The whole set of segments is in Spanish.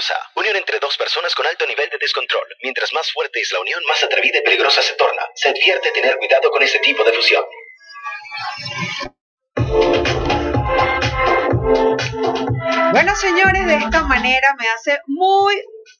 peligrosa. Unión entre dos personas con alto nivel de descontrol. Mientras más fuerte es la unión, más atrevida y peligrosa se torna. Se advierte tener cuidado con este tipo de fusión. Bueno, señores, de esta manera me hace muy,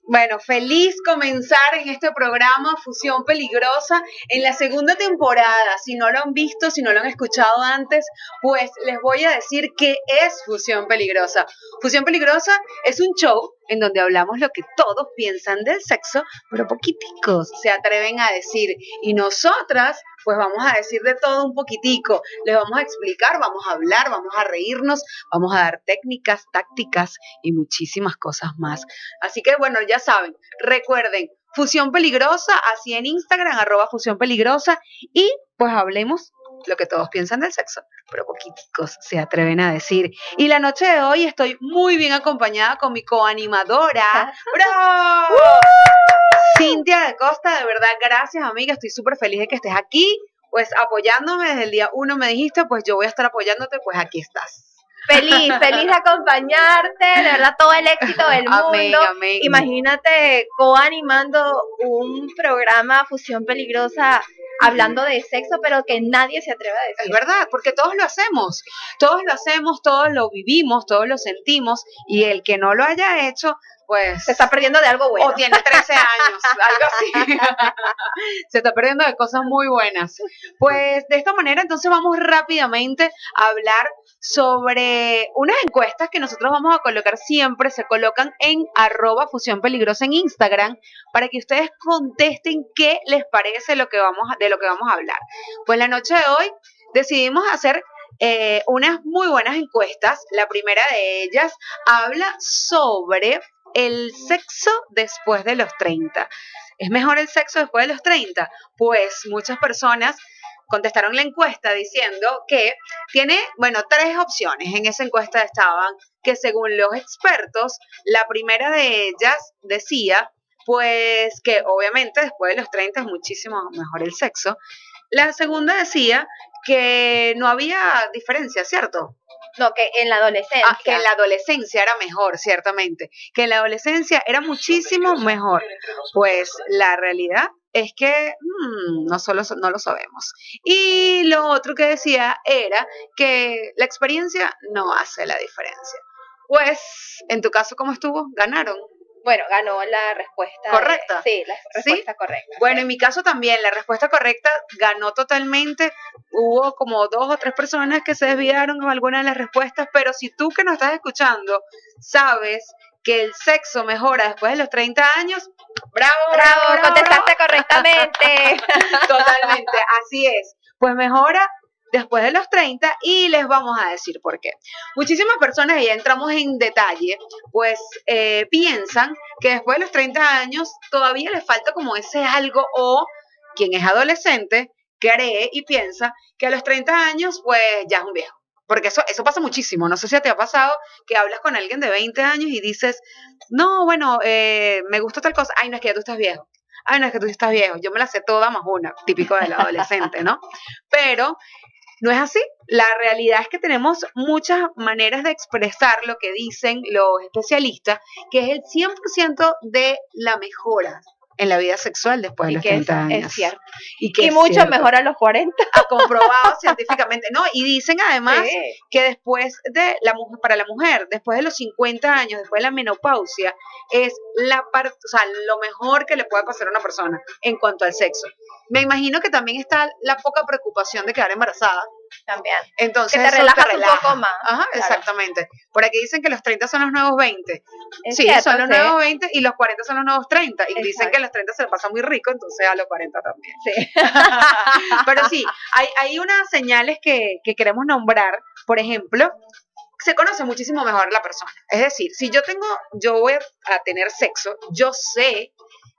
bueno, feliz comenzar en este programa Fusión Peligrosa en la segunda temporada. Si no lo han visto, si no lo han escuchado antes, pues les voy a decir qué es Fusión Peligrosa. Fusión Peligrosa es un show en donde hablamos lo que todos piensan del sexo, pero poquiticos se atreven a decir. Y nosotras, pues vamos a decir de todo un poquitico. Les vamos a explicar, vamos a hablar, vamos a reírnos, vamos a dar técnicas, tácticas y muchísimas cosas más. Así que bueno, ya saben, recuerden, Fusión Peligrosa, así en Instagram, arroba Fusión Peligrosa, y pues hablemos lo que todos piensan del sexo, pero poquiticos se atreven a decir. Y la noche de hoy estoy muy bien acompañada con mi coanimadora, ¡Bro! Cintia de Costa, de verdad, gracias amiga, estoy súper feliz de que estés aquí, pues apoyándome desde el día uno me dijiste, pues yo voy a estar apoyándote, pues aquí estás. Feliz, feliz de acompañarte, de verdad todo el éxito del mundo. Amén, amén. Imagínate coanimando un programa Fusión Peligrosa hablando de sexo, pero que nadie se atreve a Es decir. verdad, porque todos lo hacemos, todos lo hacemos, todos lo vivimos, todos lo sentimos, y el que no lo haya hecho, pues Se está perdiendo de algo bueno. o tiene 13 años, algo así. Se está perdiendo de cosas muy buenas. Pues de esta manera entonces vamos rápidamente a hablar sobre unas encuestas que nosotros vamos a colocar siempre, se colocan en arroba fusión peligrosa en Instagram, para que ustedes contesten qué les parece lo que vamos de lo que vamos a hablar. Pues la noche de hoy decidimos hacer eh, unas muy buenas encuestas. La primera de ellas habla sobre el sexo después de los 30. ¿Es mejor el sexo después de los 30? Pues muchas personas contestaron la encuesta diciendo que tiene, bueno, tres opciones. En esa encuesta estaban que según los expertos, la primera de ellas decía, pues que obviamente después de los 30 es muchísimo mejor el sexo. La segunda decía que no había diferencia, ¿cierto? No, que en la adolescencia. Ah, que en la adolescencia era mejor, ciertamente. Que en la adolescencia era muchísimo mejor. Pues la realidad es que mm, no solo so- no lo sabemos. Y lo otro que decía era que la experiencia no hace la diferencia. Pues, en tu caso, ¿cómo estuvo? Ganaron. Bueno, ganó la respuesta. ¿Correcta? Sí, la respuesta correcta. Bueno, en mi caso también, la respuesta correcta ganó totalmente. Hubo como dos o tres personas que se desviaron con algunas de las respuestas, pero si tú que nos estás escuchando sabes que el sexo mejora después de los 30 años, bravo, bravo, Bravo, bravo, contestaste correctamente. Totalmente, así es. Pues mejora después de los 30 y les vamos a decir por qué. Muchísimas personas, y ya entramos en detalle, pues eh, piensan que después de los 30 años todavía les falta como ese algo o quien es adolescente cree y piensa que a los 30 años pues ya es un viejo. Porque eso, eso pasa muchísimo. No sé si te ha pasado que hablas con alguien de 20 años y dices, no, bueno, eh, me gusta tal cosa. Ay, no es que ya tú estás viejo. Ay, no es que tú estás viejo. Yo me la sé toda más una, típico del adolescente, ¿no? Pero no es así. La realidad es que tenemos muchas maneras de expresar lo que dicen los especialistas, que es el 100% de la mejora en la vida sexual después de y los que es, 30 años. es cierto. Y, que Y mucho cierto. mejor a los 40. Ha comprobado científicamente, ¿no? Y dicen además Sí. que después de la mujer, para la mujer, después de los 50 años, después de la menopausia, es la parte, o sea, lo mejor que le puede pasar a una persona en cuanto al sexo. Me imagino que también está la poca preocupación de quedar embarazada. También. Entonces, Que te eso relajas te un relaja. poco más. Ajá, Claro. exactamente. Por aquí dicen que los 30 son los nuevos 20. Es sí, cierto, son los sí. nuevos 20 y los 40 son los nuevos 30. Y dicen que los 30 se le pasa muy rico, entonces a los 40 también. Sí. Pero sí, hay, hay unas señales que, que queremos nombrar. Por ejemplo, se conoce muchísimo mejor la persona. Es decir, si yo tengo, yo voy a tener sexo, yo sé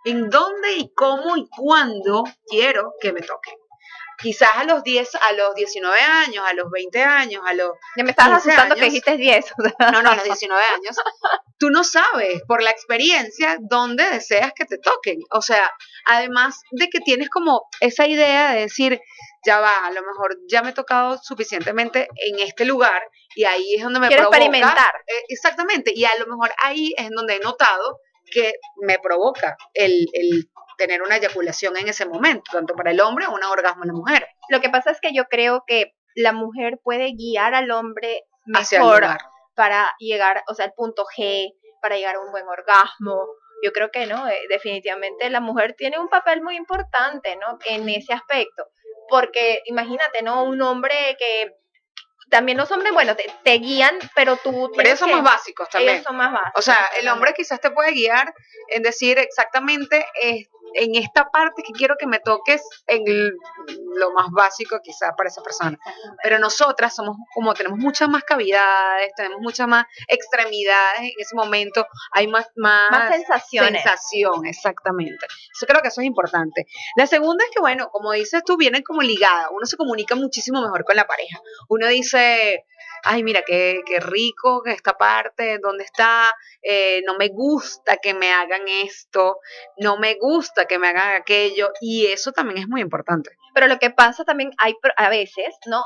en dónde y cómo y cuándo quiero que me toque. Quizás a los 10, a los 19 años, a los 20 años, a los Ya me estabas 15 asustando que dijiste 10. o sea. no, no, a los 19 años, tú no sabes por la experiencia dónde deseas que te toquen. O sea, además de que tienes como esa idea de decir, ya va, a lo mejor ya me he tocado suficientemente en este lugar y ahí es donde me Quiero provoca. experimentar. eh, exactamente, y a lo mejor ahí es donde he notado que me provoca el, el tener una eyaculación en ese momento, tanto para el hombre o un orgasmo en la mujer. Lo que pasa es que yo creo que la mujer puede guiar al hombre mejor para llegar, o sea, al punto G, para llegar a un buen orgasmo. Yo creo que no, eh, definitivamente la mujer tiene un papel muy importante, ¿no? En ese aspecto. Porque imagínate, ¿no? Un hombre que también los hombres, bueno, te, te guían, pero tú Pero ellos son que- más básicos también. Ellos son más básicos. O sea, el hombre quizás te puede guiar en decir exactamente eh, en esta parte que quiero que me toques en lo más básico quizás para esa persona. Pero nosotras somos como tenemos muchas más cavidades, tenemos muchas más extremidades en ese momento, hay más, más, Más sensaciones. sensación, exactamente. Yo creo que eso es importante. La segunda es que, bueno, como dices tú, vienen como ligadas, uno se comunica muchísimo mejor con la pareja. Uno dice, ay, mira, qué, qué rico que esta parte, ¿dónde está? Eh, no me gusta que me hagan esto, no me gusta que me hagan aquello, y eso también es muy importante. Pero lo que pasa también hay a veces, ¿no?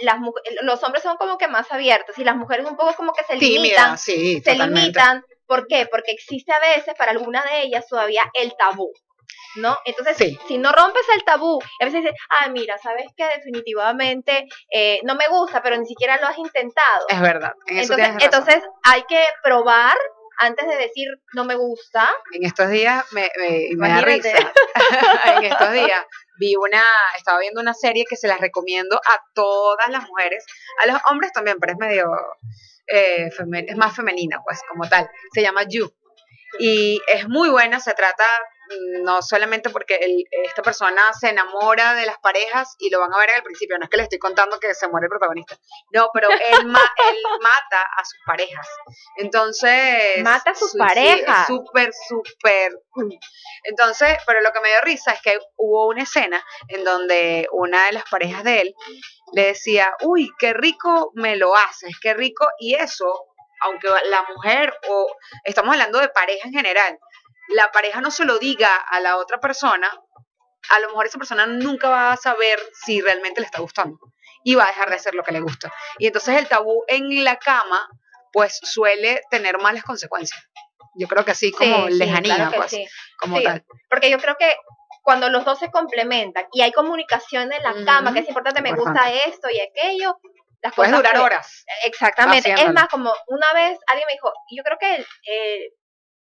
Las los hombres son como que más abiertos y las mujeres un poco como que se limitan, sí, se limitan. ¿Por qué? Porque existe a veces para alguna de ellas todavía el tabú, ¿no? Entonces, Sí. si no rompes el tabú, a veces dices, ah, mira, ¿sabes qué? Definitivamente eh, no me gusta, pero ni siquiera lo has intentado. Es verdad. En eso Entonces, entonces hay que probar antes de decir no me gusta. en estos días me, me- me da risa. en estos días vi una, estaba viendo una serie que se las recomiendo a todas las mujeres, a los hombres también, pero es medio, eh, femen- es más femenina, pues, como tal. Se llama You. Y es muy buena, se trata no solamente porque el- esta persona se enamora de las parejas y lo van a ver al principio, no es que le estoy contando que se muere el protagonista, no, pero él, ma- él mata a sus parejas. Entonces... Mata a sus parejas. súper, súper... Entonces, pero lo que me dio risa es que hubo una escena en donde una de las parejas de él le decía, uy, qué rico me lo haces, qué rico, y eso, aunque la mujer, o estamos hablando de pareja en general, la pareja no se lo diga a la otra persona, a lo mejor esa persona nunca va a saber si realmente le está gustando y va a dejar de hacer lo que le gusta. Y entonces el tabú en la cama, pues suele tener malas consecuencias. Yo creo que así como Sí, lejanía, claro pues, sí. como Sí, tal. Porque yo creo que cuando los dos se complementan y hay comunicación en la cama, que es importante, me gusta esto y aquello, las Puedes cosas durar horas. Exactamente. Es haciéndolo. más, como una vez alguien me dijo, yo creo que el, el,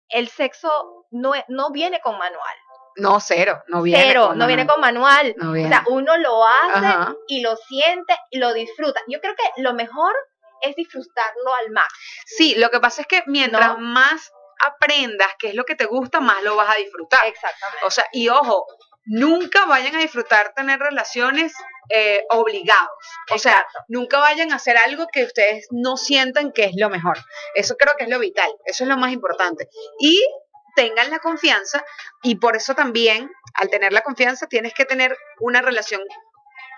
el sexo no, es- no viene con manual. No, cero, no viene. Cero, con no viene con manual. No O viene. sea, uno lo hace Ajá. y lo siente y lo disfruta. Yo creo que lo mejor es disfrutarlo al máximo. Sí, lo que pasa es que mientras No. más aprendas qué es lo que te gusta, más lo vas a disfrutar. Exactamente. O sea, y ojo, nunca vayan a disfrutar tener relaciones eh, obligados. O sea, nunca vayan a hacer algo que ustedes no sientan que es lo mejor. Eso creo que es lo vital, eso es lo más importante. Y tengan la confianza y por eso también, al tener la confianza, tienes que tener una relación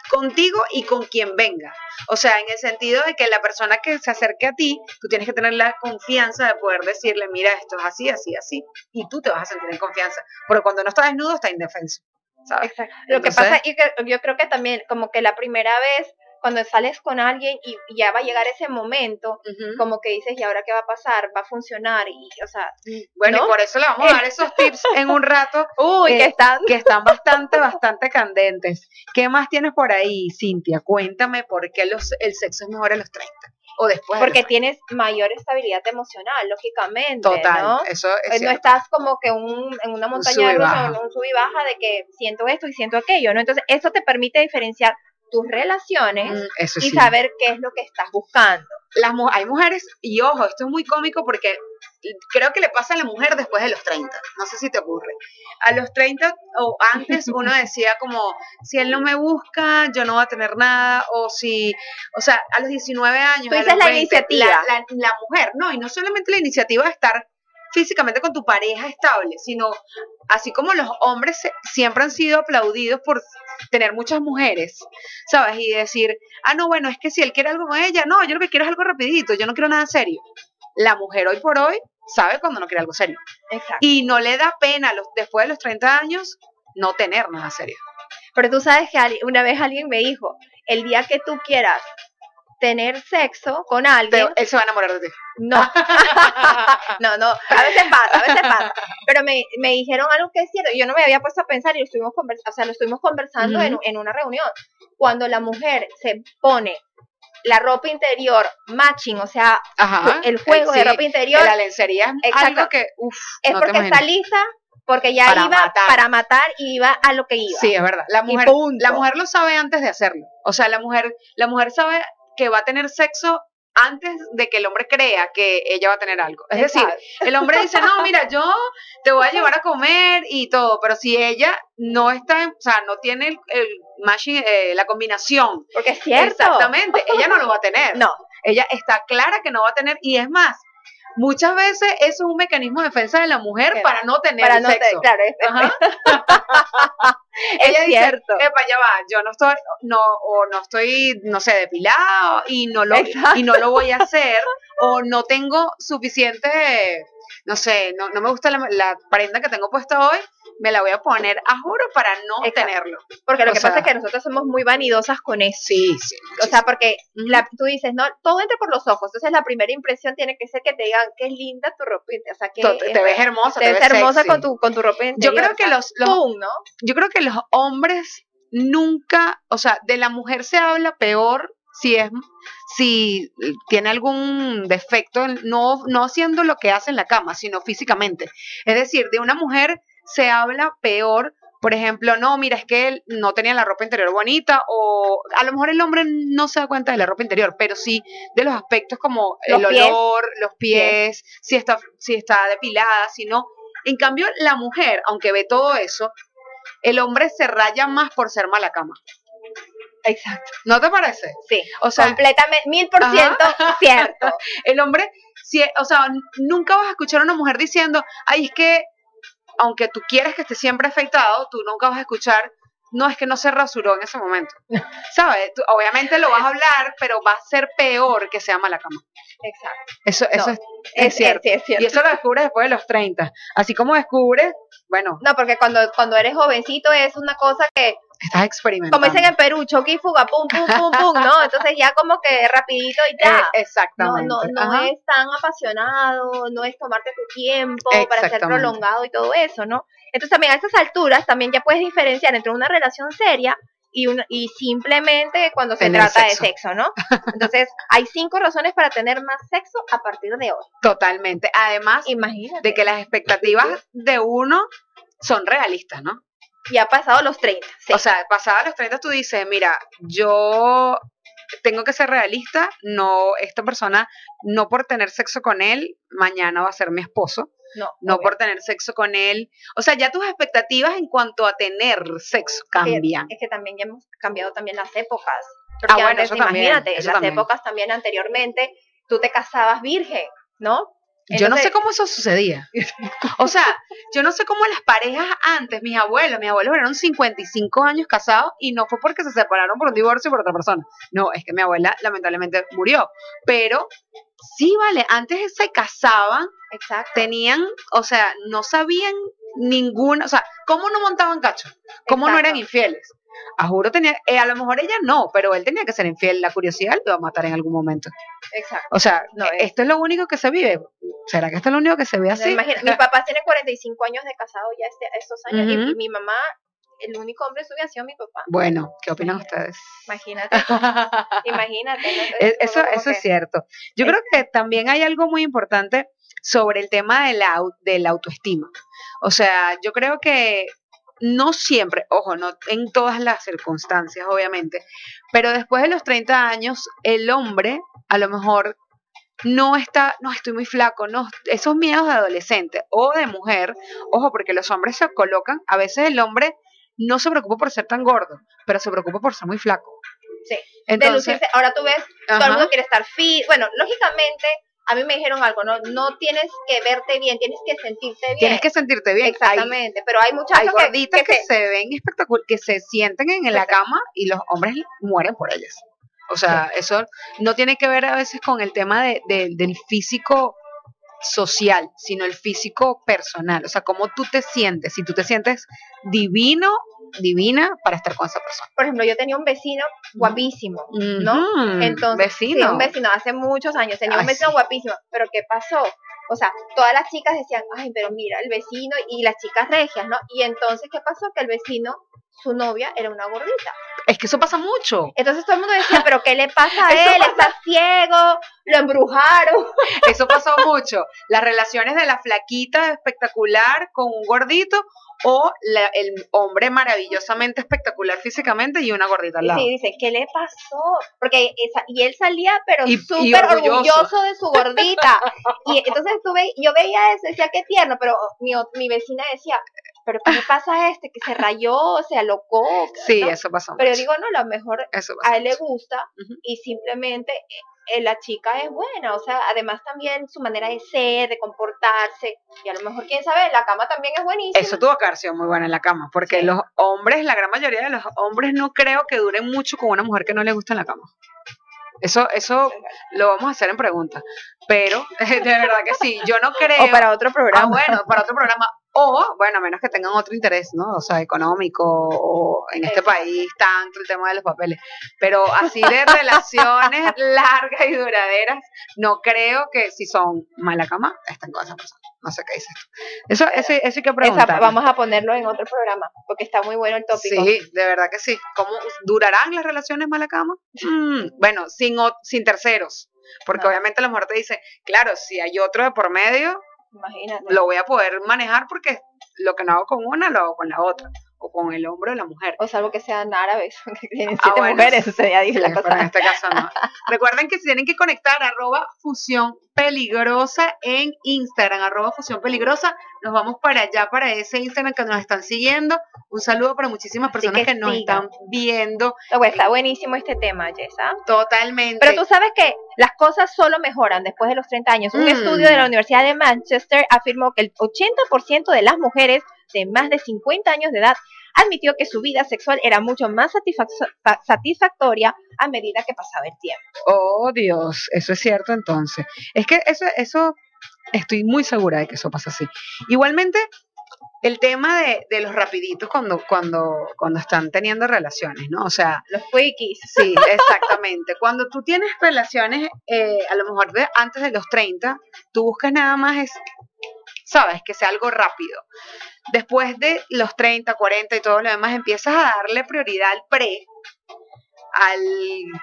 contigo y con quien venga. O sea, en el sentido de que la persona que se acerque a ti, tú tienes que tener la confianza de poder decirle, mira, esto es así, así, así, y tú te vas a sentir en confianza. Porque cuando no está desnudo, está indefenso. ¿Sabes? Exacto. Lo que pasa y que yo creo que también como que la primera vez cuando sales con alguien y ya va a llegar ese momento, como que dices, ¿y ahora qué va a pasar? ¿Va a funcionar? Y, o sea, Bueno, ¿no? y por eso le vamos a dar esos tips en un rato uy, Eh, que están que están bastante, bastante candentes. ¿Qué más tienes por ahí, Cintia? Cuéntame por qué los, el sexo es mejor a los 30 o después. de porque tienes mayor estabilidad emocional, lógicamente, 30. Total, ¿no? eso es Eh, no estás como que un, en una montaña rusa, un sub y baja de que siento esto y siento aquello, ¿no? Entonces, eso te permite diferenciar tus relaciones Mm, y sí. saber qué es lo que estás buscando. Las hay mujeres, y ojo, esto es muy cómico porque creo que le pasa a la mujer después de los 30. No sé si te ocurre. A los 30 o antes uno decía como, si él no me busca, yo no voy a tener nada, o si, o sea, a los 19 años. Tú dices la 20, iniciativa. La, la- la mujer, no, y no solamente la iniciativa de estar físicamente con tu pareja estable, sino así como los hombres se- siempre han sido aplaudidos por tener muchas mujeres, ¿sabes? Y decir, ah, no, bueno, es que si él quiere algo con ella, no, yo lo que quiero es algo rapidito, yo no quiero nada serio. La mujer hoy por hoy sabe cuando no quiere algo serio. Exacto. Y no le da pena los, después de los 30 años no tener nada serio. Pero tú sabes que una vez alguien me dijo, el día que tú quieras tener sexo con alguien, él se va a enamorar de ti. no, no, no, a veces pasa, a veces pasa. Pero me, me dijeron algo que es cierto, yo no me había puesto a pensar y lo estuvimos, convers- o sea, lo estuvimos conversando en, en una reunión. Cuando la mujer se pone la ropa interior matching, o sea, Ajá. el juego de ropa interior, La lencería es Exacto. algo que, uff, es no porque está lista, porque ya Para iba matar. para matar y iba a lo que iba. Sí, es verdad. La mujer, la mujer lo sabe antes de hacerlo. O sea, la mujer, la mujer sabe que va a tener sexo antes de que el hombre crea que ella va a tener algo. Es decir, el hombre dice, no, mira, yo te voy a llevar a comer y todo, pero si ella no está, en- o sea, no tiene el, el matching, eh, la combinación. porque es cierto. Exactamente, ella no lo va a tener. No, Ella está clara que no va a tener, y es más, muchas veces eso es un mecanismo de defensa de la mujer para no tener para no te, sexo. claro, es, Ajá. es dice, cierto. epa, ya va, yo no estoy, no, o no estoy, no sé, depilado y no lo, Exacto. y no lo voy a hacer, o no tengo suficiente, no sé, no, no me gusta la, la prenda que tengo puesta hoy, me la voy a poner a juro para no Exacto. tenerlo. Porque lo o que sea- pasa es que nosotros somos muy vanidosas con eso. Sí, sí. O sea, porque la- tú dices, no, todo entra por los ojos. Entonces la primera impresión tiene que ser que te digan, qué linda tu ropa. interior", O sea, que te, ves hermosa, te ves hermosa con tu, con tu ropa Yo creo que los, los. ¿no? yo creo que los hombres nunca, o sea, de la mujer se habla peor si es si tiene algún defecto, no no haciendo lo que hace en la cama, sino físicamente. Es decir, de una mujer se habla peor, por ejemplo, no, mira, es que él no tenía la ropa interior bonita o a lo mejor el hombre no se da cuenta de la ropa interior, pero sí de los aspectos como el pies. olor, los pies, si está si está depilada, si no. En cambio, la mujer, aunque ve todo eso, el hombre se raya más por ser mala cama. Exacto. ¿No te parece? Sí. O sea, Completamente, mil por ciento cierto. el hombre, si, o sea, nunca vas a escuchar a una mujer diciendo, ay, es que, aunque tú quieres que esté siempre afeitado, tú nunca vas a escuchar, no, es que no se rasuró en ese momento. ¿Sabes? Tú- obviamente lo vas a hablar, pero va a ser peor que sea mala cama. Exacto. Eso, eso No, es, es cierto. sí, es cierto. Y eso lo descubres después de los 30. Así como descubres, bueno, No, porque cuando, cuando eres jovencito es una cosa que, estás experimentando. como dicen en Perú, choque y fuga, pum, pum, pum, pum, ¿no? Entonces ya como que rapidito y ya. Eh, exactamente. no, es tan apasionado, no es tomarte tu tiempo para ser prolongado y todo eso, ¿no? Entonces también a estas alturas también ya puedes diferenciar entre una relación seria y, una, y simplemente cuando se Tener trata sexo. de sexo, ¿no? Entonces hay cinco razones para tener más sexo a partir de hoy. Totalmente. Además Imagínate. de que las expectativas de uno son realistas, ¿no? Y ha pasado los 30. sí. O sea, pasada los 30 tú dices, mira, yo tengo que ser realista, no, esta persona, no por tener sexo con él, mañana va a ser mi esposo, no, no obvio. por tener sexo con él. O sea, ya tus expectativas en cuanto a tener sexo cambian. Es que también ya hemos cambiado también las épocas. Porque bueno, antes, eso también, imagínate, eso las también. épocas también anteriormente, tú te casabas virgen, ¿no? Yo no sé Entonces- cómo eso sucedía. O sea, yo no sé cómo las parejas antes, mis abuelos, mis abuelos eran 55 años casados y no fue porque se separaron por un divorcio por otra persona. No, es que mi abuela lamentablemente murió. Pero sí, vale, antes se casaban, Exacto. tenían, o sea, no sabían ninguna, o sea, ¿cómo no montaban cacho? ¿Cómo no eran Exacto. infieles? A juro tenía, eh, a lo mejor ella no, pero él tenía que ser infiel, la curiosidad lo iba a matar en algún momento. Exacto. O sea, No, eh, es- esto es lo único que se vive. ¿Será que esto es lo único que se ve No, así? imagina- mis papás tienen 45 años de casado ya este, estos años y mi mamá, el único hombre suyo ha sido mi papá. Bueno, ¿qué opinan ustedes? Imagínate, imagínate. ¿no? Es- Eso, eso es cierto. Yo creo que también hay algo muy importante sobre el tema de la, de la autoestima. O sea, yo creo que no siempre, ojo, no en todas las circunstancias, obviamente, pero después de los 30 años, el hombre a lo mejor no está, no, estoy muy flaco, no, esos miedos de adolescente o de mujer, ojo, porque los hombres se colocan, a veces el hombre no se preocupa por ser tan gordo, pero se preocupa por ser muy flaco. Sí, de Entonces, lucirse. Ahora tú ves, todo el mundo quiere estar fit. Bueno, lógicamente, a mí me dijeron algo, no, no tienes que verte bien, tienes que sentirte bien. Tienes que sentirte bien. Hay- Exactamente, pero hay Hay, muchachos que, gorditas que, que se- se ven espectaculares, que se sienten en, en la cama y los hombres mueren por ellas. O sea, eso no tiene que ver a veces con el tema de, de- del físico social, sino el físico personal. O sea, cómo tú te sientes. Si tú te sientes divino, divina para estar con esa persona. Por ejemplo, yo tenía un vecino guapísimo, ¿no? Entonces, sí, vecino. un vecino hace muchos años, tenía un vecino sí. guapísimo, pero ¿qué pasó? O sea, todas las chicas decían, ay, pero mira, el vecino y las chicas regias, ¿no? Y entonces, ¿qué pasó? Que el vecino, su novia era una gordita. Es que eso pasa mucho. Entonces todo el mundo decía, pero ¿qué le pasa a él? Está ciego, lo embrujaron. Eso pasó mucho. Las relaciones de la flaquita espectacular con un gordito o la- el hombre maravillosamente espectacular físicamente y una gordita al lado. sí, dice, ¿qué le pasó? Porque esa- y él salía, pero súper orgulloso. orgulloso. de su gordita. y entonces tú ve- yo veía eso, decía, qué tierno, pero mi, mi vecina decía, ¿pero qué le pasa a este? Que se rayó, se alocó. Sí, ¿no? eso pasó Pero yo mucho. digo, no, a lo mejor a él le gusta y simplemente eh, la chica es buena, o sea, además también su manera de ser, de comportarse, y a lo mejor, quién sabe, la cama también es buenísima. Eso tuvo que haber sido muy buena en la cama, porque Sí. los hombres, la gran mayoría de los hombres no creo que duren mucho con una mujer que no le gusta en la cama. Eso, eso lo vamos a hacer en pregunta. Pero, de verdad que sí, yo no creo. O para otro Ah, programa. bueno, para otro programa. O, bueno, a menos que tengan otro interés, ¿no? O sea, económico o en este país tanto el tema de los papeles. Pero así de relaciones largas y duraderas, no creo que si son mala cama, estén con esa persona. No sé qué dices. Eso, eso, eso hay que Esa- preguntar. vamos a ponerlo en otro programa, porque está muy bueno el tópico. Sí, de verdad que sí. ¿Cómo durarán las relaciones mala cama? Mm, bueno, sin, sin terceros. Porque No. obviamente la mujer te dice, claro, si hay otro de por medio, Lo voy a poder manejar porque lo que no hago con una lo hago con la otra o con el hombre o la mujer. O salvo que sean árabes, que tienen Ah, siete bueno, mujeres, sería Sí, la pero cosa. en este caso no. Recuerden que se tienen que conectar arroba fusión peligrosa en Instagram, arroba fusión peligrosa. Nos vamos para allá, para ese Instagram que nos están siguiendo. Un saludo para muchísimas personas que que, nos sigan. están viendo Luego, está buenísimo este tema, Jessa. totalmente. Pero tú sabes que las cosas solo mejoran después de los 30 años. Un Mm. estudio de la Universidad de Manchester afirmó que el 80% de las mujeres de más de 50 años de edad admitió que su vida sexual era mucho más satisfac- fa- satisfactoria a medida que pasaba el tiempo. Oh, Dios, eso es cierto entonces. Es que eso, eso, estoy muy segura de que eso pasa así. Igualmente, el tema de, de los rapiditos cuando, cuando, cuando están teniendo relaciones, ¿no? O sea, Los quickies. sí, exactamente. Cuando tú tienes relaciones, eh, a lo mejor de, antes de los 30, tú buscas nada más, es, sabes, que sea algo rápido. Después de los 30, 40 y todo lo demás, empiezas a darle prioridad al pre, al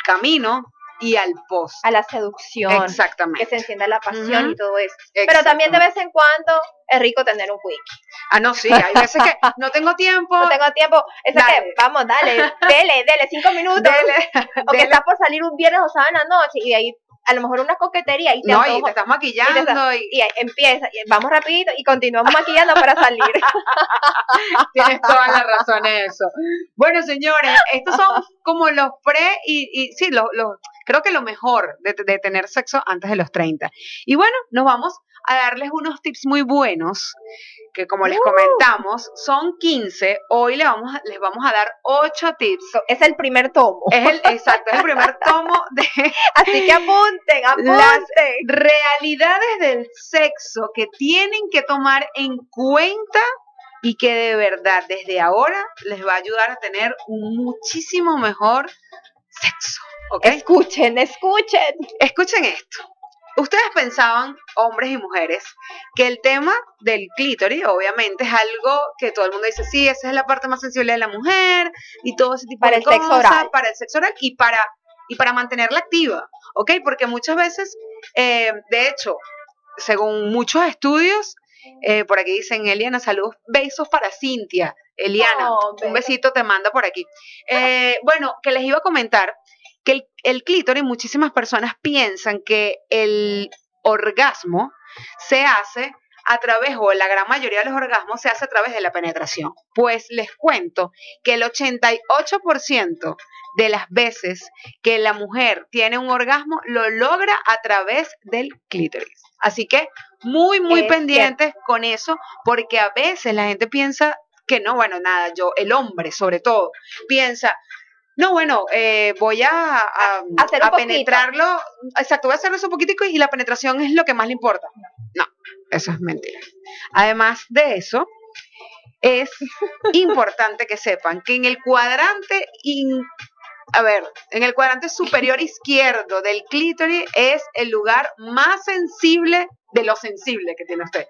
camino y al post. A la seducción. Exactamente. Que se encienda la pasión Ujú. y todo eso. Pero también de vez en cuando es rico tener un quickie. Ah, no, sí, hay veces que no tengo tiempo. No tengo tiempo. Dale. que, vamos, dale, dele, dele, cinco minutos. Dele, o que estás por salir un viernes o sábado en la noche y de ahí a lo mejor una coquetería y te No, y te estás maquillando y, y ahí empieza, y vamos rapidito y continuamos maquillando para salir. tienes toda la razón en eso. Bueno, señores, estos son como los pre y, y sí, lo, lo- creo que lo mejor de, de tener sexo antes de los 30. Y bueno, nos vamos a darles unos tips muy buenos que como les Uh. comentamos, son 15. Hoy le vamos a- les vamos a dar 8 tips. es el primer tomo. Es el, exacto, es el primer tomo de Así que apunten, apunten. Las realidades del sexo que tienen que tomar en cuenta y que de verdad desde ahora les va a ayudar a tener un muchísimo mejor sexo. ¿Ok? Escuchen, escuchen. Escuchen esto. Ustedes pensaban, hombres y mujeres, que el tema del clítoris, obviamente, es algo que todo el mundo dice, sí, esa es la parte más sensible de la mujer y todo ese tipo Para de cosas, para el sexo oral y para, y para mantenerla activa, ¿ok? Porque muchas veces, eh, de hecho, según muchos estudios, eh, por aquí dicen, Eliana, saludos, besos para Cintia. Eliana, Oh, un besito te manda por aquí. Eh, bueno, que les iba a comentar que el, el clítoris, muchísimas personas piensan que el orgasmo se hace a través, o la gran mayoría de los orgasmos se hace a través de la penetración. Pues les cuento que el 88% de las veces que la mujer tiene un orgasmo lo logra a través del clítoris. Así que muy, muy Es pendientes con eso, porque a veces la gente piensa que no, bueno, nada, yo, el hombre sobre todo, piensa, no, bueno, eh, voy a, a, Hacer a penetrarlo, exacto, voy a hacerlo eso un poquitico y la penetración es lo que más le importa. No, Eso es mentira. Además de eso, es importante que sepan que en el cuadrante in- a ver, en el cuadrante superior izquierdo del clítoris es el lugar más sensible de lo sensible que tiene usted.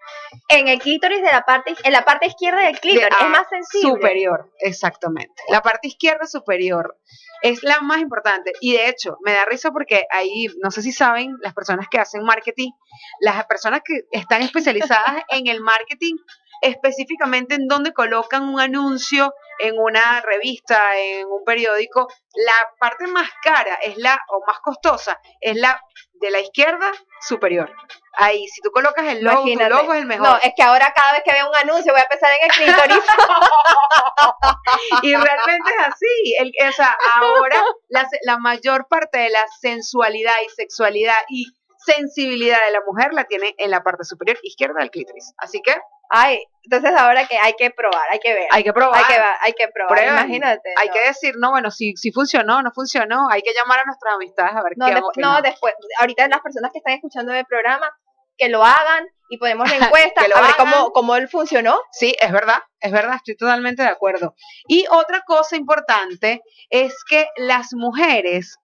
En el clítoris de la parte, en la parte izquierda del clítoris, De- es más sensible. Superior, exactamente. La parte izquierda superior es la más importante. Y de hecho, me da risa porque ahí, no sé si saben, las personas que hacen marketing, las personas que están especializadas en el marketing, específicamente en donde colocan un anuncio en una revista, en un periódico, la parte más cara es la, o más costosa, es la de la izquierda superior. Ahí, si tú colocas el logo, tu logo es el mejor. No, es que ahora cada vez que veo un anuncio voy a pensar en el clítoris. Y realmente es así. El, o sea, ahora la, la mayor parte de la sensualidad y sexualidad y sensibilidad de la mujer la tiene en la parte superior izquierda del clítoris. Así que Ay, entonces ahora que hay que probar, hay que ver. hay que probar. Hay que, hay que probar, Prueben. imagínate. Hay no. que decir, no, bueno, si, si funcionó, no funcionó, hay que llamar a nuestras amistades a ver No, qué despu- opinan. no, después, ahorita las personas que están escuchando el programa, que lo hagan y ponemos la encuesta, Que lo a ver hagan. cómo, cómo él funcionó. Sí, es verdad, es verdad, estoy totalmente de acuerdo. Y otra cosa importante es que las mujeres,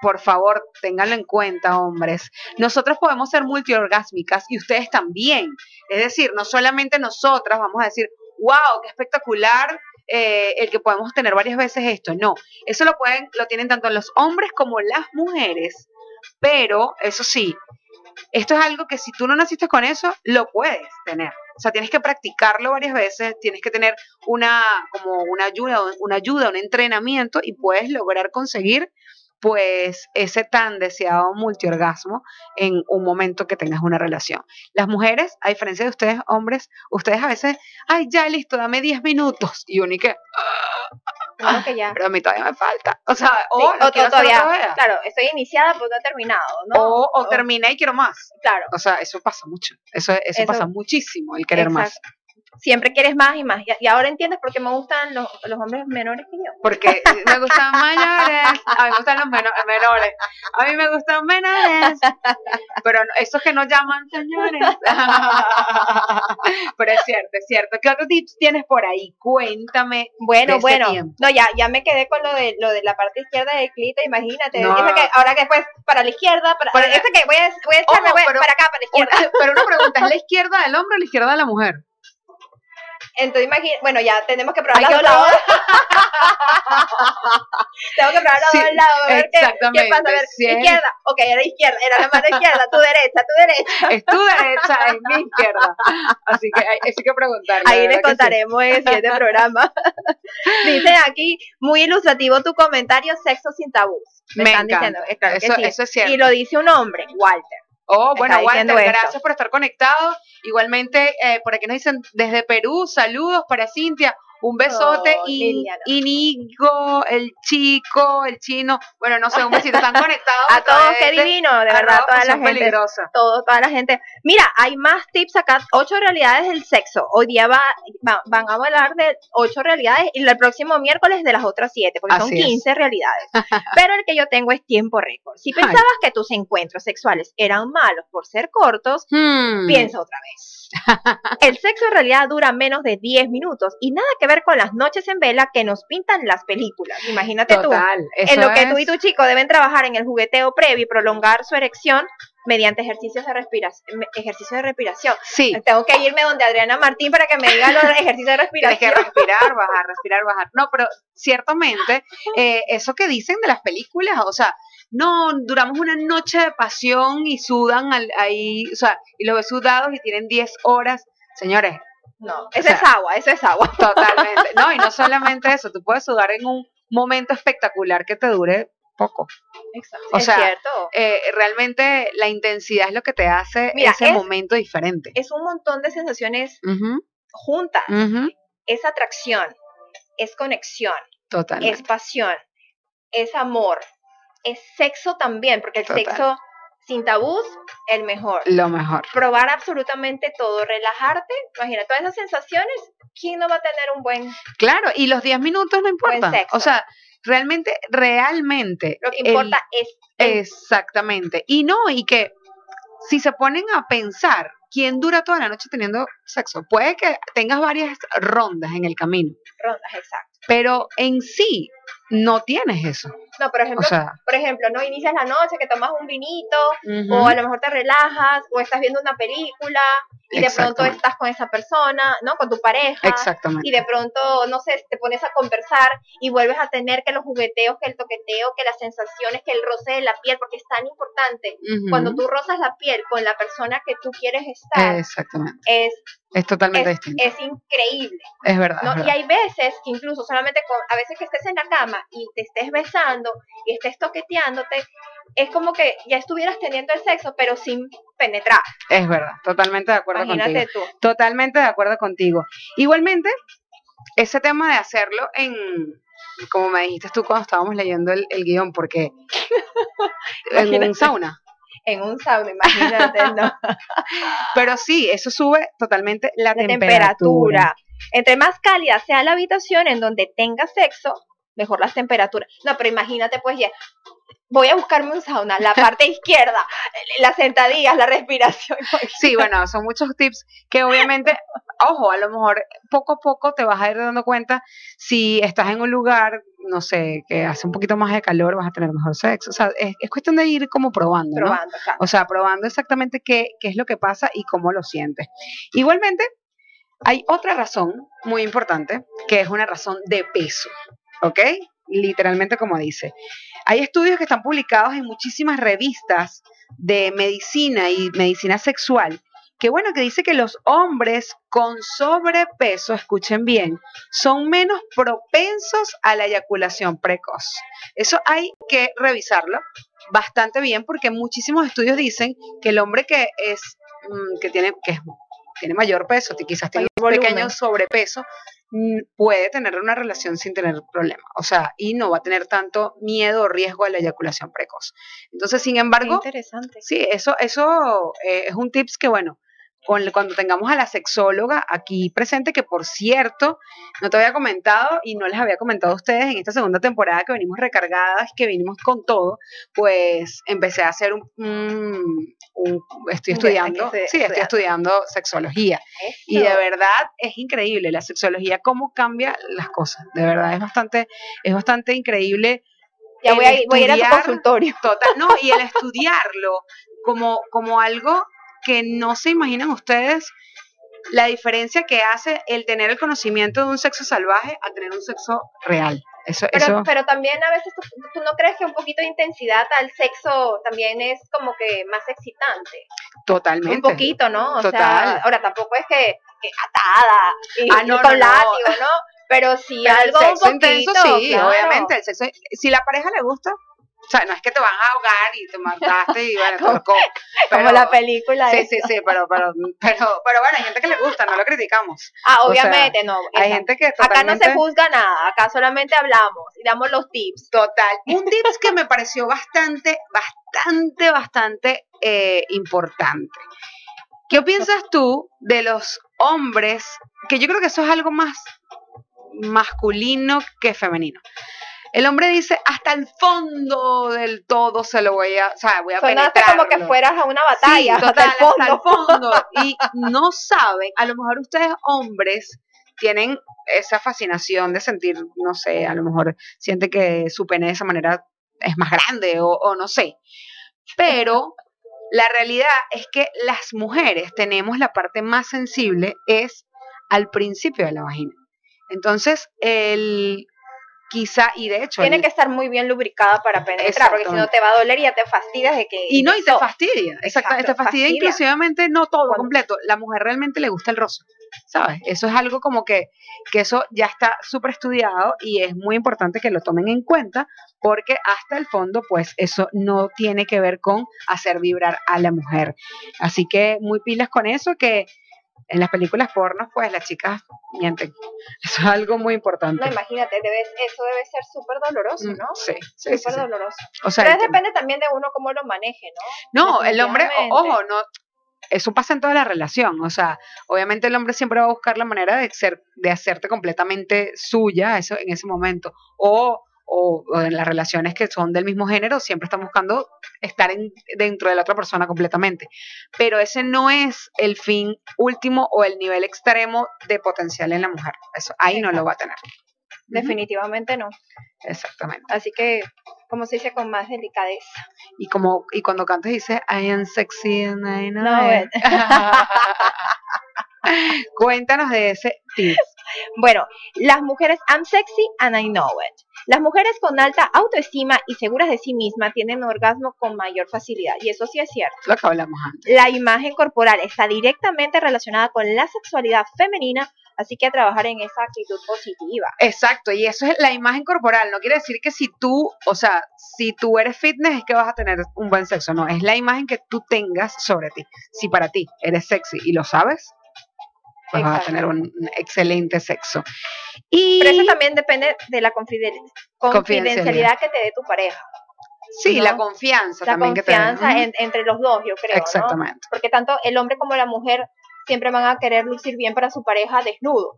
por favor, ténganlo en cuenta, hombres, nosotros podemos ser multiorgásmicas y ustedes también. Es decir, no solamente nosotras vamos a decir, wow, qué espectacular eh, el que podemos tener varias veces esto. No, eso lo pueden, lo tienen tanto los hombres como las mujeres, pero eso sí, esto es algo que si tú no naciste con eso, lo puedes tener. O sea, tienes que practicarlo varias veces, tienes que tener una, como una ayuda, una ayuda, un entrenamiento y puedes lograr conseguir pues ese tan deseado multiorgasmo en un momento que tengas una relación. Las mujeres, a diferencia de ustedes hombres, ustedes a veces, ay, ya listo, dame 10 minutos. Y uno y que, No, que ya. pero a mí todavía me falta. O sea, Sí, o, lo o quiero todavía, claro, estoy iniciada, pero no he terminado, ¿no? O, o terminé y quiero más. claro, O sea, eso pasa mucho. Eso, eso, Eso- pasa muchísimo, el querer más. Siempre quieres más y más. Y, ahora entiendes por qué me gustan los, los hombres menores que yo. Porque me gustan mayores, a mí me gustan los meno- menores, a mí me gustan menores, pero no- esos que no llaman señores. Pero es cierto, es cierto. ¿Qué otros tips tienes por ahí? Cuéntame. Bueno, de ese bueno. No, ya, ya me quedé con lo de lo de la parte izquierda del clítoris, imagínate. No. Esa que, ahora que después para la izquierda, para, Para- que voy a, voy a echarme Ojo, voy a- pero- para acá, para la izquierda. Una- pero una pregunta, ¿es la izquierda del hombre o la izquierda de la mujer? Entonces imagínate, bueno, ya tenemos que probar Hay que dos lados. Tengo que probar los Sí, dos lados, a ver qué, pasa. A ver, izquierda, ok, era izquierda, era la mano izquierda, tu derecha, tu derecha. Es tu derecha, es mi izquierda. Así que hay, que preguntarle. Ahí les que sí. contaremos en el siguiente programa. Dice aquí, muy ilustrativo tu comentario, sexo sin tabús. Me, Me están encanta. diciendo, que Eso, sí. eso es cierto. Y lo dice un hombre, Walter. Oh, bueno, Walter, esto. gracias por estar conectado. Igualmente, eh, por aquí nos dicen desde Perú, saludos para Cintia. Un besote Oh, y. Inigo, el chico, el chino. Bueno, no sé, un besito. Están conectados. A todos, qué divino, de verdad, toda la gente. peligrosa. todo, toda la gente. Mira, hay más tips acá, ocho realidades del sexo. Hoy día va, va- van a hablar de ocho realidades y el próximo miércoles de las otras siete, porque son Así es. 15 realidades. Pero el que yo tengo es tiempo récord. Si Ay. pensabas que tus encuentros sexuales eran malos por ser cortos, Hmm. piensa otra vez. El sexo en realidad dura menos de 10 minutos y nada que ver con las noches en vela que nos pintan las películas. Imagínate tú. Total. Eso En lo que tú y es- tu chico deben trabajar en el jugueteo previo y prolongar su erección mediante ejercicios de respiración. Ejercicios de respiración. Sí. Tengo que irme donde Adriana Martín para que me diga los ejercicios de Tienes que respiración. respirar, bajar, respirar, bajar. No, pero ciertamente, eh, eso que dicen de las películas, o sea, no, duramos una noche de pasión y sudan al- ahí, o sea, y los ves sudados y tienen 10 horas. Señores, No, O sea, es agua, eso es agua. totalmente. No, y no solamente eso, tú puedes sudar en un momento espectacular que te dure poco. Exacto. O es sea, cierto. Eh, realmente la intensidad es lo que te hace Mira, ese es- momento diferente. Es un montón de sensaciones juntas. Es atracción, es conexión, Totalmente. es pasión, es amor, es sexo también, porque el Total. sexo sin tabús, el mejor. Lo mejor. Probar absolutamente todo, relajarte, imagina, todas esas sensaciones, ¿quién no va a tener un buen... Claro, y los 10 minutos no importan. O sea, realmente, realmente. Lo que el- importa es... el- Exactamente. Y no, y que si se ponen a pensar, ¿quién dura toda la noche teniendo sexo? Puede que tengas varias rondas en el camino, Rondas, exacto. Pero en sí no tienes eso. No, por ejemplo, O sea, por ejemplo, no inicias la noche que tomas un vinito, ujú, o a lo mejor te relajas, o estás viendo una película, y de pronto estás con esa persona, ¿no? Con tu pareja. exactamente. Y de pronto, no sé, te pones a conversar y vuelves a tener que los jugueteos, que el toqueteo, que las sensaciones, que el roce de la piel, porque es tan importante. Ujú, Cuando tú rozas la piel con la persona que tú quieres estar, Exactamente. es, Es totalmente es, distinto. es increíble. Es verdad. ¿no? es Y verdad. hay veces, incluso solamente con, a veces que estés en la cama y te estés besando y estés toqueteándote, es como que ya estuvieras teniendo el sexo, pero sin penetrar. Es verdad. Totalmente de acuerdo contigo. Imagínate tú. Totalmente de acuerdo contigo. Igualmente, ese tema de hacerlo en, como me dijiste tú cuando estábamos leyendo el, el guion, porque en un sauna. En un sauna, imagínate, ¿no? Pero sí, eso sube totalmente la, La temperatura. temperatura. Entre más cálida sea la habitación en donde tenga sexo, mejor las temperaturas. No, pero imagínate, pues ya. Voy a buscarme un sauna, la parte izquierda, las sentadillas, la respiración. Sí, bueno, son muchos tips que obviamente, ojo, a lo mejor poco a poco te vas a ir dando cuenta si estás en un lugar, no sé, que hace un poquito más de calor, vas a tener mejor sexo. O sea, es, es cuestión de ir como probando, ¿no? Probando, claro. O sea, probando exactamente qué, qué es lo que pasa y cómo lo sientes. Igualmente, hay otra razón muy importante, que es una razón de peso, ¿ok? Literalmente como dice. Hay estudios que están publicados en muchísimas revistas de medicina y medicina sexual, que bueno, que dice que los hombres con sobrepeso, escuchen bien, son menos propensos a la eyaculación precoz. Eso hay que revisarlo bastante bien porque muchísimos estudios dicen que el hombre que es mm, que tiene que es- tiene mayor peso, quizás tiene un pequeño sobrepeso, mm, puede tener una relación sin tener problema, o sea, y no va a tener tanto miedo o riesgo a la eyaculación precoz. Entonces, sin Qué embargo, interesante. Sí, eso, eso eh, es un tips que, bueno, con- cuando tengamos a la sexóloga aquí presente, que por cierto, no te había comentado y no les había comentado a ustedes en esta segunda temporada que venimos recargadas, que venimos con todo, pues empecé a hacer un, un- un- estoy estudiando, sí, estoy estudiando. estudiando sexología y de verdad es increíble la sexología cómo cambia las cosas, de verdad es bastante, es bastante increíble Ya voy a, ir- voy a ir a tu estudiar- consultorio. Total, no, y el estudiarlo como, como algo que no se imaginan ustedes la diferencia que hace el tener el conocimiento de un sexo salvaje a tener un sexo real. Eso, Pero, eso, pero también a veces tú, tú no crees que un poquito de intensidad al sexo también es como que más excitante. totalmente. Un poquito, ¿no? O Total. sea, ahora tampoco es que, que atada y, Ah, y no, con no, no. látigo, ¿no? Pero sí Pero el algo sexo un poquito, intenso, sí, claro. obviamente. El sexo, si la pareja le gusta, o sea, no es que te van a ahogar y te mataste y bueno, Como- tocó. Como pero- la película Sí, sí, sí, pero, pero, pero, pero bueno, hay gente que le gusta, no lo criticamos. Ah, O sea, obviamente, no. Hay gente que Acá no totalmente... se juzga nada, acá solamente hablamos y damos los tips. Total. Un tips que me pareció bastante, bastante, bastante eh, importante. ¿Qué piensas tú de los hombres? Que yo creo que eso es algo más masculino que femenino. El hombre dice, hasta el fondo del todo se lo voy a, o sea, voy a Sonaste como que penetrarlo". fueras a una batalla, Sí, hasta total, el fondo. hasta el fondo. Y no saben, a lo mejor ustedes hombres tienen esa fascinación de sentir, no sé, a lo mejor siente que su pene de esa manera es más grande o, o no sé. Pero la realidad es que las mujeres tenemos la parte más sensible es al principio de la vagina. Entonces, el quizá, y de hecho, Tiene el- que estar muy bien lubricada para penetrar, porque si no te va a doler y ya te fastidias de que... Y no, y te fastidia, exactamente, Exacto, te fastidia, fastidia. inclusivamente no todo Cuando- completo. La mujer realmente le gusta el rosa, ¿sabes? Eso es algo como que, que eso ya está súper estudiado y es muy importante que lo tomen en cuenta porque hasta el fondo, pues eso no tiene que ver con hacer vibrar a la mujer. Así que muy pilas con eso que en las películas porno, pues las chicas mienten. Eso es algo muy importante. No, imagínate, debes, eso debe ser súper doloroso, ¿no? Mm, Sí, sí, sí, Súper sí. doloroso. O sea, Pero depende también de uno cómo lo maneje, ¿no? No, el hombre, ojo, no, eso pasa en toda la relación, o sea, obviamente el hombre siempre va a buscar la manera de ser, de hacerte completamente suya eso, en ese momento, o o, o en las relaciones que son del mismo género, siempre están buscando estar en- dentro de la otra persona completamente. Pero ese no es el fin último o el nivel extremo de potencial en la mujer. Eso ahí no lo va a tener. Definitivamente no. Exactamente. Así que, como se dice, con más delicadeza. Y como y cuando cantas dices I am sexy and I know No, it". Cuéntanos de ese tip. Bueno, las mujeres, I'm sexy and I know it. Las mujeres con alta autoestima y seguras de sí mismas tienen orgasmo con mayor facilidad. Y eso sí es cierto. Lo que hablamos antes. La imagen corporal está directamente relacionada con la sexualidad femenina, así que a trabajar en esa actitud positiva. Exacto, y eso es la imagen corporal. No quiere decir que si tú, o sea, si tú eres fitness es que vas a tener un buen sexo. No, es la imagen que tú tengas sobre ti. Si para ti eres sexy y lo sabes, vas a tener un excelente sexo. Y Pero eso también depende de la Confidencialidad. confidencialidad que te dé tu pareja. sí, ¿no? la confianza La también que te confianza en- entre los dos, yo creo. ¿no? Exactamente. Porque tanto el hombre como la mujer siempre van a querer lucir bien para su pareja desnudos.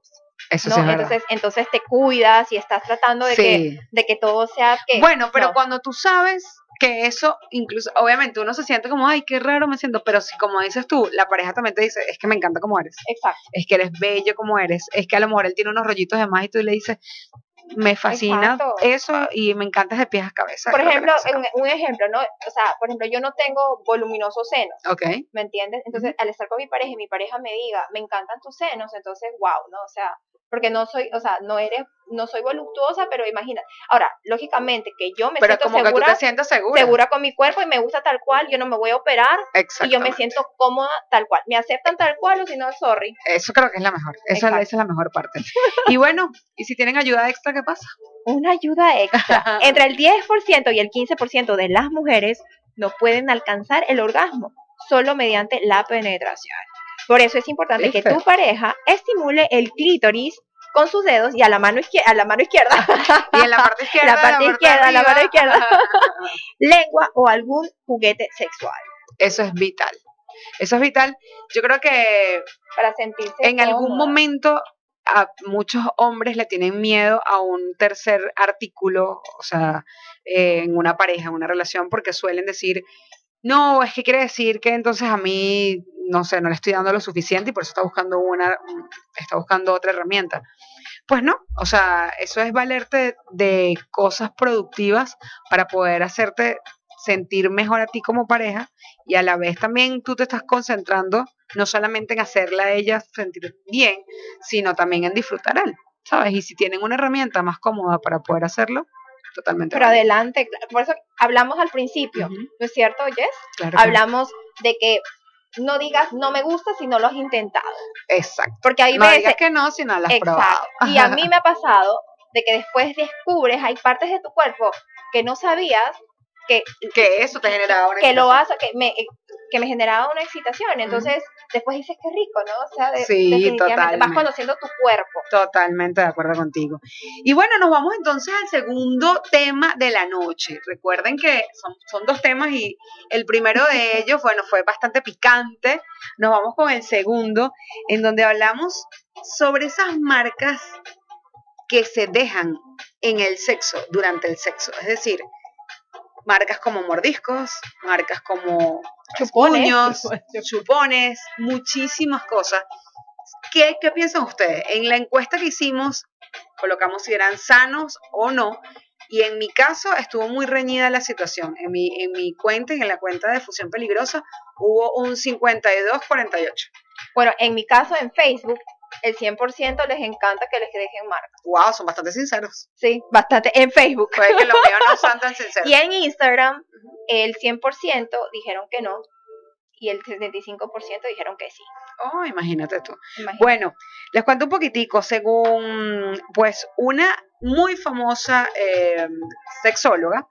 Eso ¿no? sí es verdad. entonces, entonces te cuidas y estás tratando de, que, de que todo sea que. Bueno, pero no. cuando tú sabes que eso, incluso, obviamente uno se siente como, ay, qué raro me siento, pero si como dices tú, la pareja también te dice, es que me encanta como eres, Exacto. es que eres bello como eres, es que a lo mejor él tiene unos rollitos de más y tú le dices, me fascina Exacto. eso y me encantas de pies a cabeza. Por ejemplo, un, un ejemplo, ¿no? O sea, por ejemplo, yo no tengo voluminosos senos, Ok, ¿me entiendes? Entonces, al estar con mi pareja y mi pareja me diga, me encantan tus senos, entonces, wow, ¿no? O sea, porque no soy, o sea, no eres, no soy voluptuosa, pero imagina. Ahora, lógicamente que yo me pero siento como que tú segura, te sientas segura. segura con mi cuerpo y me gusta tal cual, yo no me voy a operar y yo me siento cómoda tal cual. Me aceptan tal cual o si no, sorry. Eso creo que es la mejor, esa es la mejor parte. Y bueno, y si tienen ayuda extra, ¿qué pasa? Una ayuda extra. Entre el 10% y el 15% de las mujeres no pueden alcanzar el orgasmo solo mediante la penetración. Por eso es importante que tu pareja estimule el clítoris con sus dedos y a la mano izquierda, a la mano izquierda, Y en la parte izquierda, La parte izquierda, la arriba. mano izquierda. lengua o algún juguete sexual Eso es vital. Eso es vital. Yo creo que para sentirse en algún momento a muchos hombres le tienen miedo a un tercer artículo, o sea, eh, en una pareja, en una relación, porque suelen decir, no, es que quiere decir que entonces a mí, no sé, no le estoy dando lo suficiente y por eso está buscando una, está buscando otra herramienta. Pues no, o sea, eso es valerte de cosas productivas para poder hacerte sentir mejor a ti como pareja y a la vez también tú te estás concentrando no solamente en hacerla a ella sentir bien, sino también en disfrutar a él, ¿sabes? Y si tienen una herramienta más cómoda para poder hacerlo, totalmente. pero adelante, por eso hablamos al principio, ¿no es cierto, Jess? claro Hablamos de que no digas no me gusta si no lo has intentado, Exacto. porque hay no veces digas que no si no la has probado. Exacto. Y a mí me ha pasado de que después descubres, hay partes de tu cuerpo que no sabías que, que eso te generaba una que lo excitación. hace, que me, que me generaba una excitación. Entonces, después dices que rico, ¿no? O sea, de- Sí, definitivamente vas conociendo tu cuerpo. Totalmente de acuerdo contigo. Y bueno, nos vamos entonces al segundo tema de la noche. Recuerden que son, son dos temas y el primero de ellos, bueno, fue bastante picante. Nos vamos con el segundo, en donde hablamos sobre esas marcas que se dejan en el sexo, durante el sexo. Es decir, marcas como mordiscos, marcas como Chupones. puños, chupones, muchísimas cosas. ¿Qué, ¿Qué piensan ustedes? En la encuesta que hicimos, colocamos si eran sanos o no. Y en mi caso estuvo muy reñida la situación. En mi, en mi cuenta y en la cuenta de Fusión Peligrosa hubo un 52-48. Bueno, en mi caso, en Facebook, el 100% les encanta que les dejen marca. Wow, son bastante sinceros. Sí, bastante. En Facebook. Puede que los míos no sean tan sinceros. Y en Instagram, el 100% dijeron que no. Y el 75% dijeron que sí. Oh, imagínate tú. Imagínate. Bueno, les cuento un poquitico. Según, pues, una muy famosa eh, sexóloga,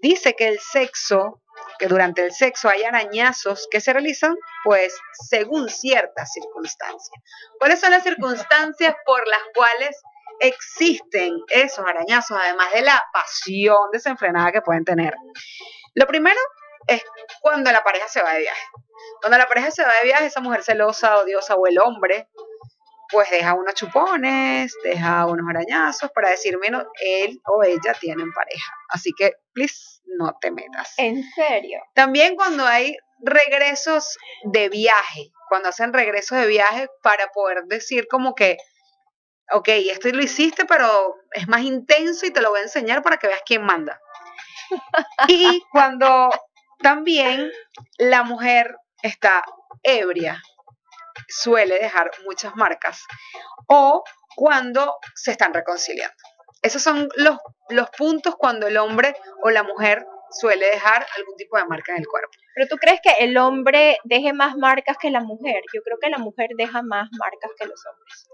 dice que el sexo, que durante el sexo hay arañazos que se realizan, pues, según ciertas circunstancias. ¿Cuáles son las circunstancias por las cuales existen esos arañazos, además de la pasión desenfrenada que pueden tener? Lo primero es cuando la pareja se va de viaje. Cuando la pareja se va de viaje, esa mujer celosa, odiosa o el hombre pues deja unos chupones, deja unos arañazos para decir, menos él o ella tienen pareja. Así que, please, no te metas. ¿En serio? También cuando hay regresos de viaje, cuando hacen regresos de viaje para poder decir como que, ok, esto lo hiciste, pero es más intenso y te lo voy a enseñar para que veas quién manda. Y cuando también la mujer está ebria, suele dejar muchas marcas. O cuando se están reconciliando. Esos son los, los puntos cuando el hombre o la mujer suele dejar algún tipo de marca en el cuerpo. Pero tú crees que el hombre deje más marcas que la mujer? Yo creo que la mujer deja más marcas que los hombres.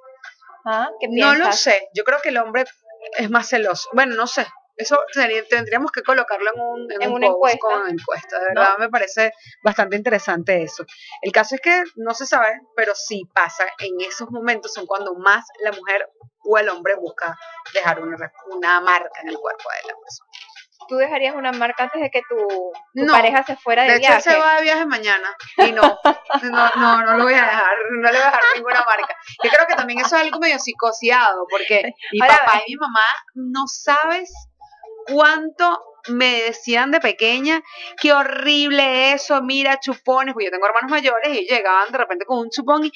¿Ah? ¿Qué No lo sé, yo creo que el hombre es más celoso. Bueno, no sé. Eso sería- tendríamos que colocarlo en, un, en En un una post encuesta, con encuesta. De verdad me parece bastante interesante eso. El caso es que no se sabe, pero sí pasa. En esos momentos son cuando más la mujer o el hombre busca dejar una, una marca en el cuerpo de la persona. ¿Tú dejarías una marca antes de que tu, tu No. pareja se fuera de, De hecho, él viaje? se va de viaje mañana y no, no, no, no lo voy a dejar, no le voy a dejar ninguna marca. Yo creo que también eso es algo medio psicoseado, porque mi Ahora- papá y mi mamá no sabes cuánto me decían de pequeña, qué horrible eso, mira chupones, porque yo tengo hermanos mayores y llegaban de repente con un chupón y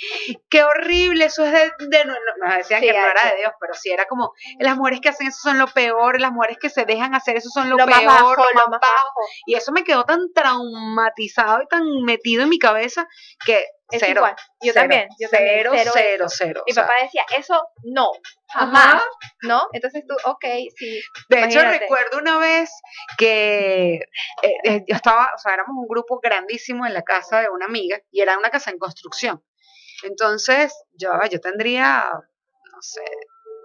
qué horrible, eso es de, de no, no, nos decían Sí, que no era de Dios, pero sí era como, las mujeres que hacen eso son lo peor, las mujeres que se dejan hacer eso son lo, lo más peor, bajo, lo lo más más bajo. bajo. Y eso me quedó tan traumatizado y tan metido en mi cabeza que Es cero. igual. Yo cero, también, yo cero, cero cero. Mi o sea, papá decía, eso no, jamás, Ajá. ¿no? Entonces tú, ok, sí. De hecho, recuerdo una vez que eh, eh, yo estaba, o sea, éramos un grupo grandísimo en la casa de una amiga y era una casa en construcción. Entonces, yo, yo tendría, no sé,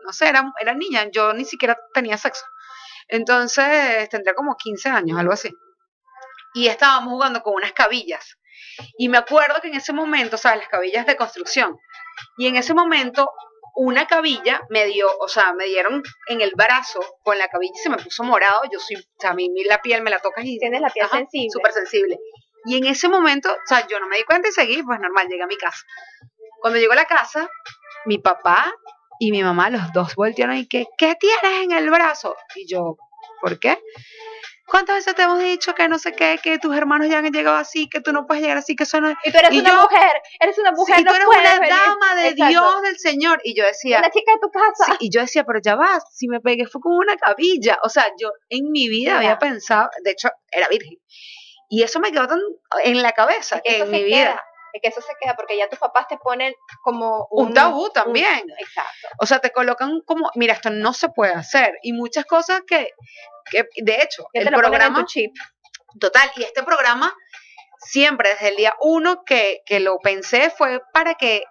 no sé, era, era niña, yo ni siquiera tenía sexo. Entonces, tendría como 15 años, algo así. Y estábamos jugando con unas cabillas. Y me acuerdo que en ese momento, sea, las cabillas de construcción, y en ese momento una cabilla me dio, o sea, me dieron en el brazo con la cabilla y se me puso morado. Yo soy, o sea, a mí la piel me la tocas y Tienes la piel Ajá, sensible. súper sensible. Y en ese momento, o sea, yo no me di cuenta y seguí, pues normal, llegué a mi casa. Cuando llego a la casa, mi papá y mi mamá, los dos voltearon y que, ¿qué tienes en el brazo? Y yo, ¿por qué? ¿Cuántas veces te hemos dicho que no sé qué, que tus hermanos ya han llegado así, que tú no puedes llegar así, que eso no es... Y tú eres Y una yo- mujer, eres una mujer, y tú eres puedes una dama de Exacto. Dios, del Señor. Y yo decía, Una chica de tu casa. Sí, y yo decía, pero ya vas, si me pegué fue con una cabilla. O sea, yo en mi vida había pensado, de hecho, era virgen. Y eso me quedó tan en la cabeza que en mi vida. queda. Que eso se queda porque ya tus papás te ponen como Un tabú también. un- exacto. O sea, te colocan como, mira, esto no se puede hacer. Y muchas cosas que, que de hecho, Ya el te en programa, tu chip. total, y este programa, siempre desde el día uno que, que lo pensé fue para que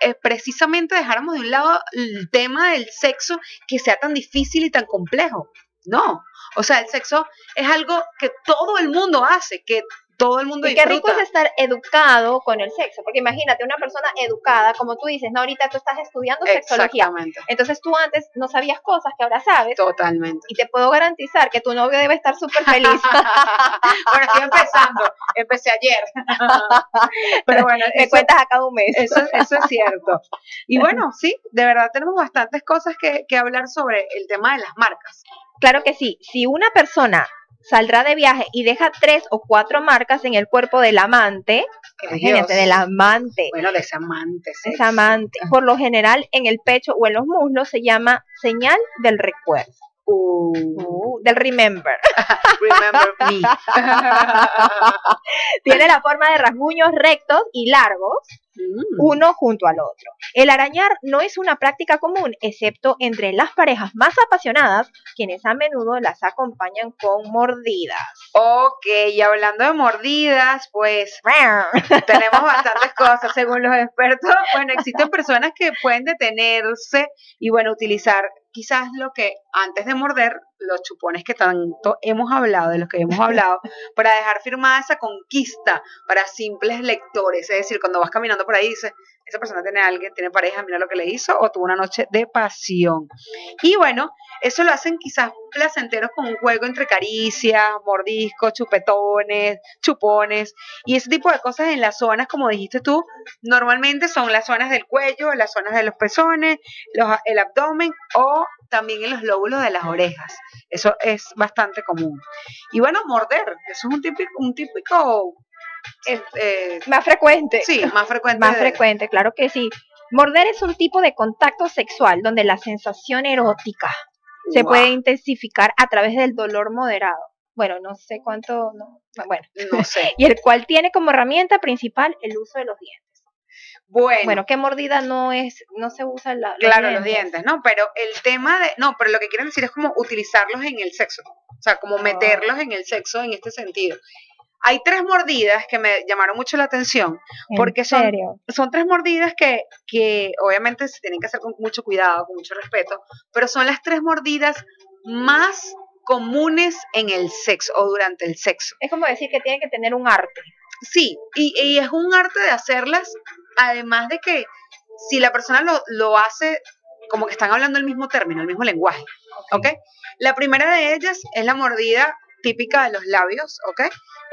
eh, precisamente dejáramos de un lado el tema del sexo que sea tan difícil y tan complejo. No, o sea, el sexo es algo que todo el mundo hace, que todo el mundo Y qué rico es estar educado con el sexo, porque imagínate una persona educada, como tú dices, no, ahorita tú estás estudiando sexología, Exactamente, entonces tú antes no sabías cosas que ahora sabes, totalmente. y te puedo garantizar que tu novio debe estar súper feliz. bueno, estoy empezando, empecé ayer. Pero bueno, Me eso- cuentas a cada un mes. Eso, eso es cierto. Y bueno, sí, de verdad tenemos bastantes cosas que, que hablar sobre el tema de las marcas. Claro que sí. Si una persona saldrá de viaje y deja tres o cuatro marcas en el cuerpo del amante, imagínate, del amante, Bueno, de ese amante. ese sexy. amante, por lo general en el pecho o en los muslos se llama señal del recuerdo, Uh, uh, del remember. remember me. Tiene la forma de rasguños rectos y largos, Mm. uno junto al otro. El arañar no es una práctica común, excepto entre las parejas más apasionadas, quienes a menudo las acompañan con mordidas. Ok, y hablando de mordidas, pues tenemos bastantes cosas según los expertos. Bueno, existen personas que pueden detenerse y bueno, utilizar quizás lo que antes de morder, los chupones que tanto hemos hablado, de los que hemos hablado, para dejar firmada esa conquista para simples lectores. Es decir, cuando vas caminando por ahí dices, esa persona tiene alguien, tiene pareja, mira lo que le hizo, o tuvo una noche de pasión. Y bueno, eso lo hacen quizás placenteros con un juego entre caricias, mordiscos, chupetones, chupones, y ese tipo de cosas en las zonas, como dijiste tú, normalmente son las zonas del cuello, las zonas de los pezones, el abdomen o también en los lóbulos de las orejas. Eso es bastante común. Y bueno, morder, eso es un típico, un típico este, más frecuente. Sí, más frecuente. Más frecuente, claro que sí. Morder es un tipo de contacto sexual donde la sensación erótica se puede intensificar a través del dolor moderado. Bueno, no sé cuánto, no, bueno, no sé. y el cual tiene como herramienta principal el uso de los dientes. Bueno, bueno, qué mordida no es, no se usa la, claro, los dientes, ¿no? Pero el tema de, no, pero lo que quieren decir es como utilizarlos en el sexo, o sea, como ah. meterlos en el sexo en este sentido. Hay tres mordidas que me llamaron mucho la atención, porque son, son tres mordidas que, que obviamente se tienen que hacer con mucho cuidado, con mucho respeto, pero son las tres mordidas más comunes en el sexo o durante el sexo. Es como decir que tiene que tener un arte. Sí, y, es un arte de hacerlas, además de que si la persona lo, lo hace como que están hablando el mismo término, el mismo lenguaje, ¿ok? La primera de ellas es la mordida típica de los labios, ¿ok?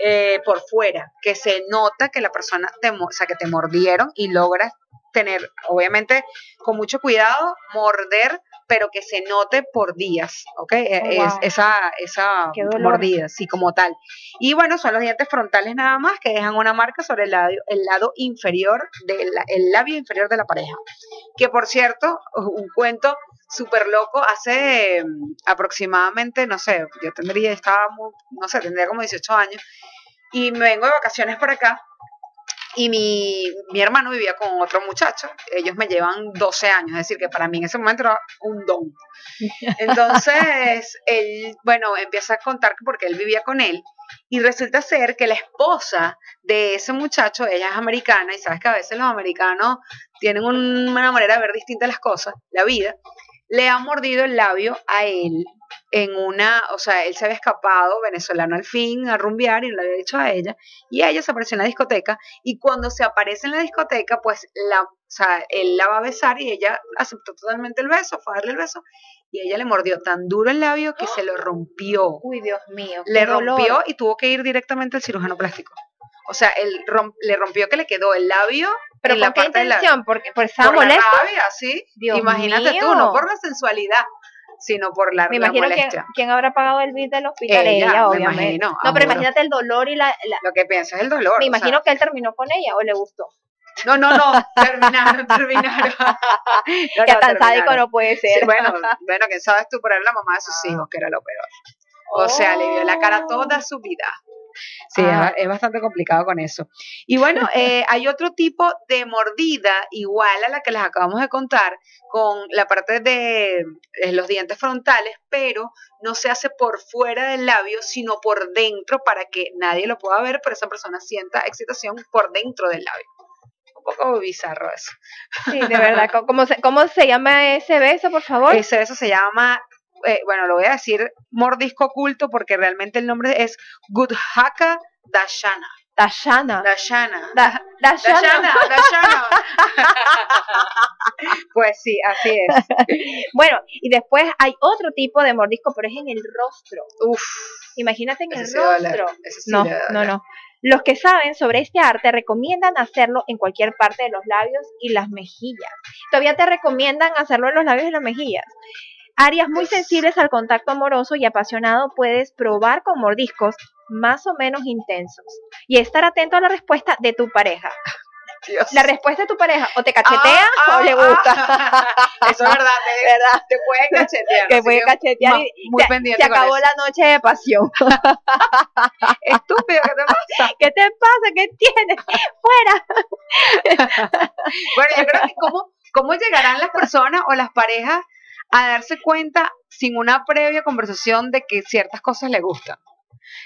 Eh, por fuera, que se nota que la persona te, o sea, que te mordieron y logras tener, obviamente, con mucho cuidado, morder, pero que se note por días, ¿ok? E, oh, es, esa esa mordida, sí, como tal. Y bueno, son los dientes frontales nada más que dejan una marca sobre el lado, el lado inferior, del el labio inferior de la pareja. Que por cierto, un cuento súper loco, hace mm, aproximadamente, no sé, yo tendría, estaba, no sé, tendría como 18 años, y me vengo de vacaciones por acá, y mi, mi, hermano vivía con otro muchacho, ellos me llevan 12 años, es decir, que para mí en ese momento era un don. Entonces, él, bueno, empieza a contar que porque él vivía con él, y resulta ser que la esposa de ese muchacho, ella es americana, y sabes que a veces los americanos tienen una manera de ver distintas las cosas, la vida, le ha mordido el labio a él en una, o sea, él se había escapado, venezolano al fin, a rumbear y le había dicho a ella, y ella se apareció en la discoteca, y cuando se aparece en la discoteca, pues la, o sea, él la va a besar y ella aceptó totalmente el beso, fue a darle el beso, y ella le mordió tan duro el labio que se lo rompió. Uy, Dios mío. Le rompió y tuvo que ir directamente al cirujano plástico. O sea, él le rompió que le quedó el labio pero en la qué parte intención? Porque por esa por la rabia, sí. Imagínate tú, no por la sensualidad, sino por la, me imagino molestia. ¿Quién habrá pagado el bill del hospital? Ella, obviamente. no, pero imagínate el dolor y la, Lo que pienso es el dolor. Me imagino que él terminó con ella o le gustó. No, no, no, terminaron, terminaron. que tan sádico no puede ser. bueno, bueno, que sabes tú por la mamá de sus hijos, que era lo peor. O sea, le vio la cara toda su vida. Sí, ah. es, bastante complicado con eso. Y bueno, eh, hay otro tipo de mordida igual a la que les acabamos de contar, con la parte de eh, los dientes frontales, pero no se hace por fuera del labio, sino por dentro para que nadie lo pueda ver, pero esa persona sienta excitación por dentro del labio. Un poco bizarro eso. Sí, de verdad. ¿Cómo se, cómo se llama ese beso, por favor? Ese beso se llama eh, bueno, lo voy a decir mordisco oculto porque realmente el nombre es Gudhaka Dashana. Dashana. Dashana. Dashana. Dashana. pues sí, así es. bueno, y después hay otro tipo de mordisco, pero es en el rostro. Uf. Imagínate en el rostro. no, no, no. Los que saben sobre este arte recomiendan hacerlo en cualquier parte de los labios y las mejillas. Todavía te recomiendan hacerlo en los labios y las mejillas. Áreas muy sensibles al contacto amoroso y apasionado puedes probar con mordiscos más o menos intensos y estar atento a la respuesta de tu pareja. La respuesta de tu pareja o te cachetea ah, o le ah, gusta. Ah. eso es verdad, te, ¿verdad? te puede cachetear. Te puede cachetear y muy pendiente se acabó la noche de pasión. Estúpido, ¿qué te pasa? ¿Qué te pasa? ¿Qué tienes? Fuera. bueno, yo creo que cómo, cómo llegarán las personas o las parejas a darse cuenta sin una previa conversación de que ciertas cosas le gustan.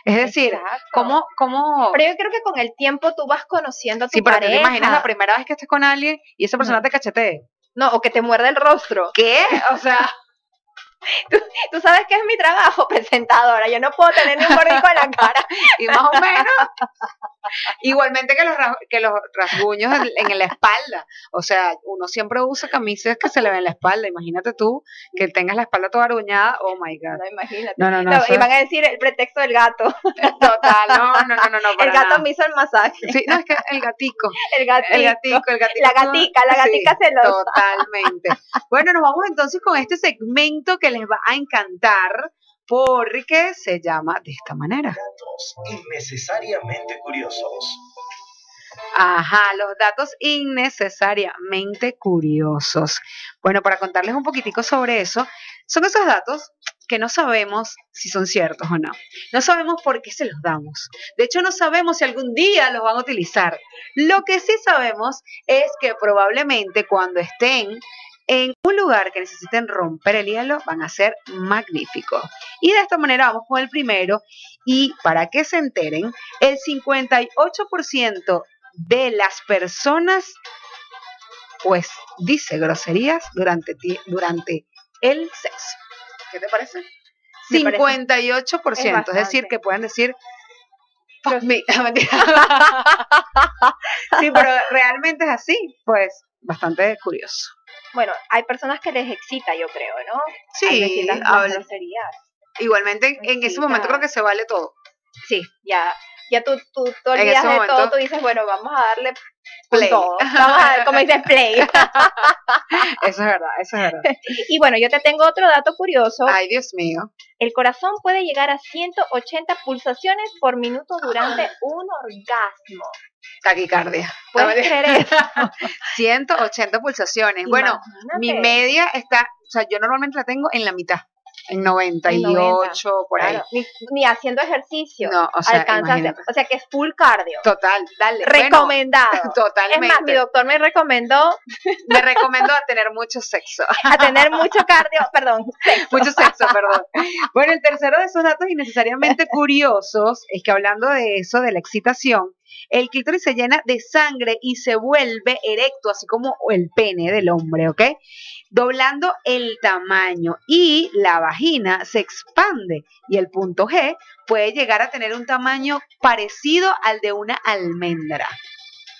Es decir, ¿cómo, ¿cómo...? Pero yo creo que con el tiempo tú vas conociendo a tu sí, pero te imaginas la primera vez que estés con alguien y esa persona te cachetee. No, o que te muerde el rostro. ¿Qué? O sea... Tú, sabes que es mi trabajo, presentadora. Yo no puedo tener ni un mordisco en la cara. y más o menos Igualmente que los, que los rasguños en, en la espalda. O sea, uno siempre usa camisas que se le ven la espalda. Imagínate tú que tengas la espalda toda aruñada. Oh my God. No, imagínate. No, no, no. No, y es van a decir el pretexto del gato. total. No, no, no, no. no el gato nada. me hizo el masaje. Sí, no, es que el gatico. El gatito. El gatico, el gatico. La gatica, la gatica Sí, celosa. Totalmente. Bueno, nos vamos entonces con este segmento que les va a encantar porque se llama de esta manera. Datos innecesariamente curiosos. Ajá, los datos innecesariamente curiosos. Bueno, para contarles un poquitico sobre eso, son esos datos que no sabemos si son ciertos o no. No sabemos por qué se los damos. De hecho, no sabemos si algún día los van a utilizar. Lo que sí sabemos es que probablemente cuando estén en un lugar que necesiten romper el hielo, van a ser magníficos. Y de esta manera vamos con el primero. Y para que se enteren, el 58% de las personas, pues, dice groserías durante, durante el sexo. ¿Qué te parece? Me parece- 58%, es, es decir, que pueden decir "Fuck me". Mentira. sí, pero realmente es así, pues bastante curioso. Bueno, hay personas que les excita, yo creo, ¿no? Sí, las, groserías. igualmente en ese momento creo que se vale todo. Sí, ya, ya tú, tú, tú olvidas de momento- todo, tú dices, bueno, vamos a darle Play. todo. Vamos a ver, como dices, play. Eso es verdad, eso es verdad. y bueno, yo te tengo otro dato curioso. Ay, Dios mío. El corazón puede llegar a 180 pulsaciones por minuto durante un orgasmo. Taquicardia. ¿Puedes No, creer eso? 180 pulsaciones. Bueno, mi media está, o sea, yo normalmente la tengo en la mitad, en 98, por ahí. Ni, ni haciendo ejercicio. No, o sea, alcanzas, o sea que es full cardio. Total, dale. bueno, Recomendado. es totalmente. más, mi doctor me recomendó Me recomiendo a tener mucho sexo. a tener mucho cardio, perdón, mucho sexo, perdón. Bueno, el tercero de esos datos innecesariamente curiosos es que hablando de eso, de la excitación, el clítoris se llena de sangre y se vuelve erecto, así como el pene del hombre, ¿ok? Doblando el tamaño y la vagina se expande y el punto G puede llegar a tener un tamaño parecido al de una almendra.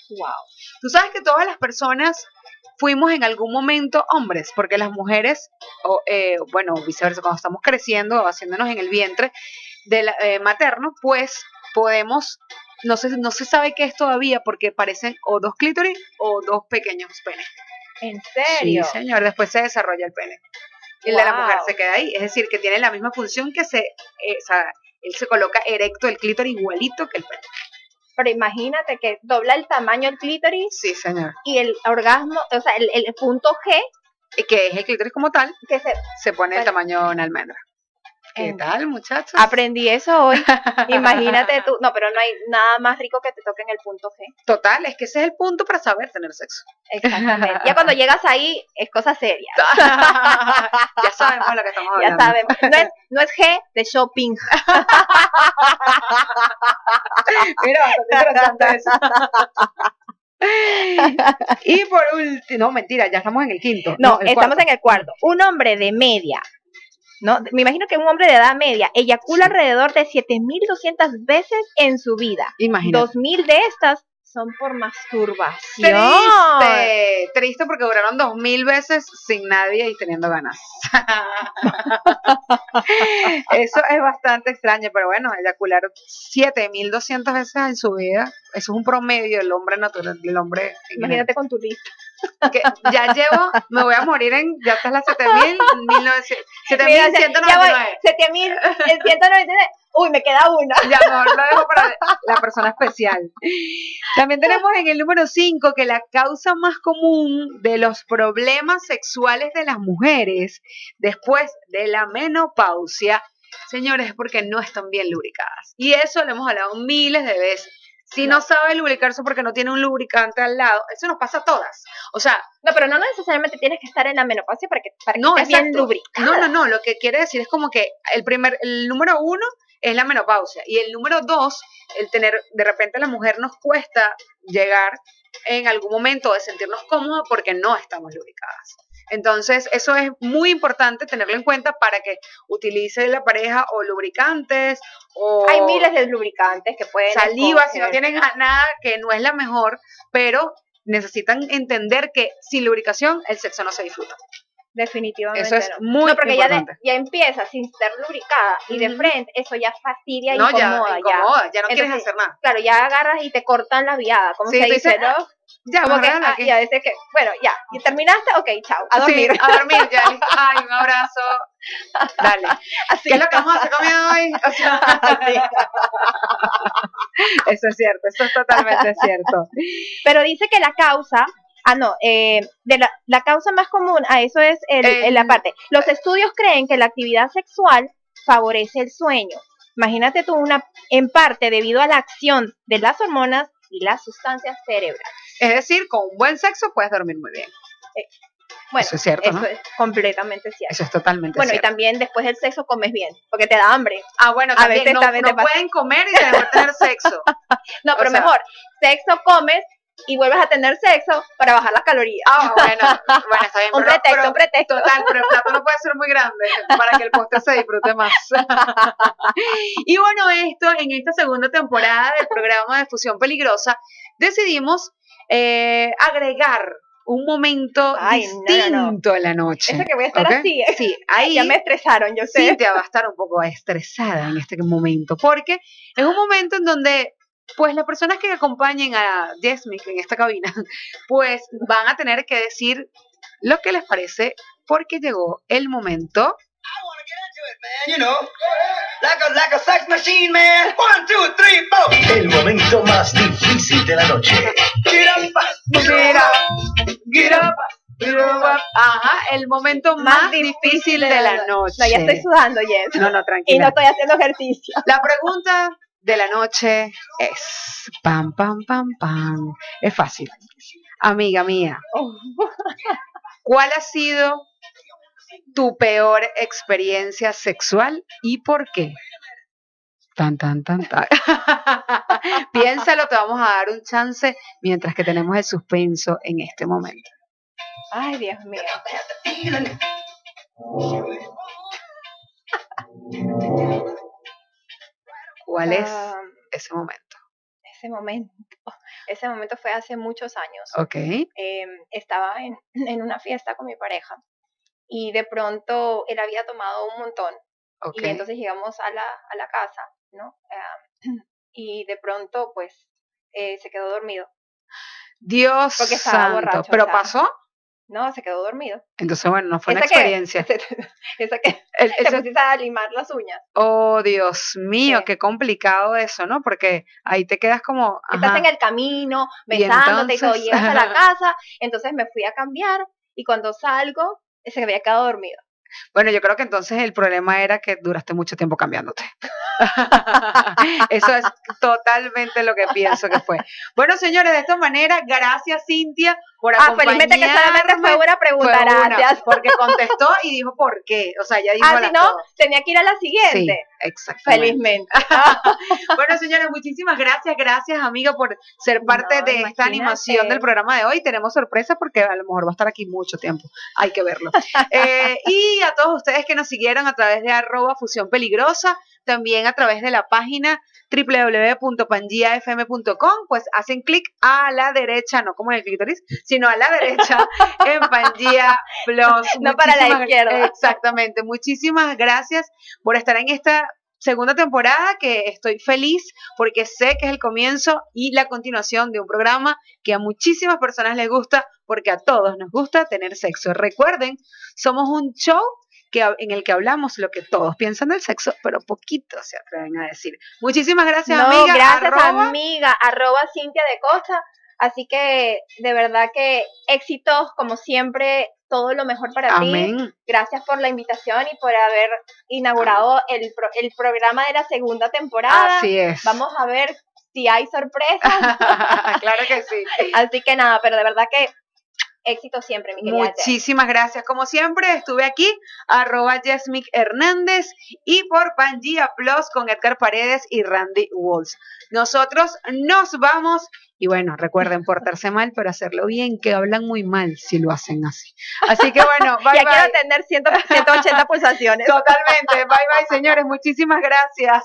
wow. Tú sabes que todas las personas fuimos en algún momento hombres, porque las mujeres, eh, bueno, viceversa, cuando estamos creciendo o haciéndonos en el vientre eh, materno, pues podemos, no se, no se sabe qué es todavía, porque parecen o dos clítoris o dos pequeños penes. ¿En serio? Sí, señor, después se desarrolla el pene. Y el de la mujer se queda ahí, es decir, que tiene la misma función que se, eh, o sea, él se coloca erecto el clítoris igualito que el pene. Pero imagínate que dobla el tamaño el clítoris Sí, señor. y el orgasmo, o sea, el, el punto G que es el clítoris como tal, que se se pone el tamaño de una almendra. ¿Qué tal, muchachos? aprendí eso hoy. Imagínate tú, no, pero no hay nada más rico que te toquen el punto G. Total, es que ese es el punto para saber tener sexo. Exactamente. Ya cuando llegas ahí es cosa seria. ya sabemos lo que estamos Ya hablando. saben, no es, no es G de shopping. Mira, bastante interesante eso. y por último, no, mentira, ya estamos en el quinto. No, el estamos cuarto. en el cuarto. Un hombre de media, ¿no? Me imagino que un hombre de edad media eyacula Sí. alrededor de 7200 veces en su vida. Imagínate. 2000 de estas son por masturbación. Triste, triste porque duraron dos mil veces sin nadie y teniendo ganas. eso es bastante extraño, pero bueno, eyacular 7200 veces en su vida, eso es un promedio del hombre natural, del hombre. Imagínate con tu lista. que ya llevo, me voy a morir en, ya está la 7000, 1900, Mira, ya voy, 7199. 7000, el 199. Uy, me queda una. Ya mejor lo dejo para la persona especial. También tenemos en el número 5 que la causa más común de los problemas sexuales de las mujeres después de la menopausia, señores, es porque no están bien lubricadas. Y eso lo hemos hablado miles de veces. Si no, No. sabe lubricarse porque no tiene un lubricante al lado, eso nos pasa a todas. O sea, No, pero no necesariamente tienes que estar en la menopausia para que, para que No, estés bien lubricada. No, no, no, lo que quiere decir es como que el primer, el número uno es la menopausia y el número dos, el tener, de repente a la mujer nos cuesta llegar en algún momento de sentirnos cómodos porque no estamos lubricadas. Entonces, eso es muy importante tenerlo en cuenta para que utilice la pareja o lubricantes o Hay miles de lubricantes que pueden saliva, si no tienen nada que no es la mejor, pero necesitan entender que sin lubricación el sexo no se disfruta. Definitivamente Eso es no. muy No, porque ya, de- importante. ya empieza sin ser lubricada y de frente, eso ya fastidia y no, ya incomoda. incomoda, ya, no quieres Entonces, hacer nada. Claro, ya agarras y te cortan la viada, como Sí, se dice, dices, ¿no? Ya, Como que, ah, que- ya, dice que, bueno, ya, ¿y terminaste? Ok, chao, a Sí, dormir. a dormir, ya listo. Ay, un abrazo. Dale. Así. ¿Qué es lo que vamos a hacer comiendo hoy? O sea, eso es cierto, eso es totalmente cierto. Pero dice que la causa, ah, no, eh, de la, la causa más común a eso es el, El- la parte. Los estudios creen que la actividad sexual favorece el sueño. Imagínate tú una, en parte debido a la acción de las hormonas y las sustancias cerebrales. Es decir, con un buen sexo puedes dormir muy bien. Bueno, Eso es cierto, ¿no? es completamente cierto. Eso es totalmente Bueno, y cierto. también después del sexo comes bien, porque te da hambre. Ah, bueno, a también veces no, también no te pueden comer y después tener sexo. No, O pero sea- mejor, sexo comes y vuelves a tener sexo para bajar las calorías. Ah, bueno, bueno, está bien. un pero- pretexto, pero- un pretexto. Total, pero el plato no puede ser muy grande para que el postre se disfrute más. y bueno, esto, en esta segunda temporada del programa de Fusión Peligrosa, decidimos eh, agregar un momento Ay, no, no, no. distinto en la noche. Eso que voy a estar así, ¿eh? Sí, ahí Ya me estresaron, yo sé. Cintia va a estar un poco estresada en este momento, porque es un momento en donde, pues, las personas que acompañen a Jesmic en esta cabina, pues, van a tener que decir lo que les parece, porque llegó el momento. You know, like a like a sex machine, man. One, two, three, four. El momento más difícil de la noche. Get up, Get up, get up, get up. Ajá, el momento más, difícil de la noche. No, ya estoy sudando, Jess. No, no, Y tranquila. no estoy haciendo ejercicio. La pregunta de la noche es pam pam pam pam. Es fácil. Amiga mía, ¿cuál ha sido tu peor experiencia sexual y por qué? Tan tan tan tan. Piénsalo, te vamos a dar un chance mientras que tenemos el suspenso en este momento. Ay, Dios mío. ¿Cuál es Ah, ese momento? ese momento. Ese momento fue hace muchos años. Ok. eh, estaba en, en una fiesta con mi pareja y de pronto él había tomado un montón Ok. y entonces llegamos a la, a la casa, ¿no? Y de pronto pues eh, se quedó dormido, Dios porque estaba santo. borracho, ¿Pero pasó? ¿No? Se quedó dormido. Entonces, bueno, no fue una que- experiencia. Esa que El- pusiste a limar las uñas. oh, Dios mío, Sí. qué complicado eso, ¿no? Porque ahí te quedas como... Estás en el camino, Y besándote y, todo, entonces- llegas a la casa, entonces me fui a cambiar y cuando salgo se había quedado dormido. Bueno, yo creo que entonces el problema era que duraste mucho tiempo cambiándote. Eso es totalmente lo que pienso que fue. Bueno, señores, de esta manera, gracias Cintia por Ah, felizmente que solamente fue una pregunta, gracias. porque contestó y dijo por qué. O sea, ya dijo Ah, si no, tenía que ir a la Sí, siguiente. exactamente. Felizmente. Bueno, señores, muchísimas gracias, gracias, amiga, por ser parte No, de esta animación del programa de hoy. Tenemos sorpresa porque a lo mejor va a estar aquí mucho tiempo. Hay que verlo. Eh, y a todos ustedes que nos siguieron a través de arroba fusión peligrosa, también a través de la página www.pangiafm.com, pues hacen clic a la derecha, no como en el clítoris, sino a la derecha en Pangea Plus. No para la izquierda. Exactamente. Muchísimas gracias por estar en esta segunda temporada que estoy feliz porque sé que es el comienzo y la continuación de un programa que a muchísimas personas les gusta porque a todos nos gusta tener sexo. Recuerden, somos un show que, en el que hablamos lo que todos piensan del sexo, pero poquito se atreven a decir. Muchísimas gracias, no, amiga. gracias, Arroba- amiga. Arroba Cintia de Costa. Así que, de verdad que éxitos, como siempre, todo lo mejor para ti. Amén. Gracias por la invitación y por haber inaugurado el, pro- el programa de la segunda temporada. Así es. Vamos a ver si hay sorpresas. claro que sí. Así que nada, pero de verdad que Éxito siempre, mi querida Jess. Muchísimas gracias. Como siempre, estuve aquí, arroba Jessmic Hernández y por Pangea Plus con Edgar Paredes y Randy Walls. Nosotros nos vamos y bueno, recuerden portarse mal, pero hacerlo bien, que hablan muy mal si lo hacen así. Así que bueno, bye ya bye. quiero tener 100 180 pulsaciones. Totalmente. Bye bye, señores. Muchísimas gracias.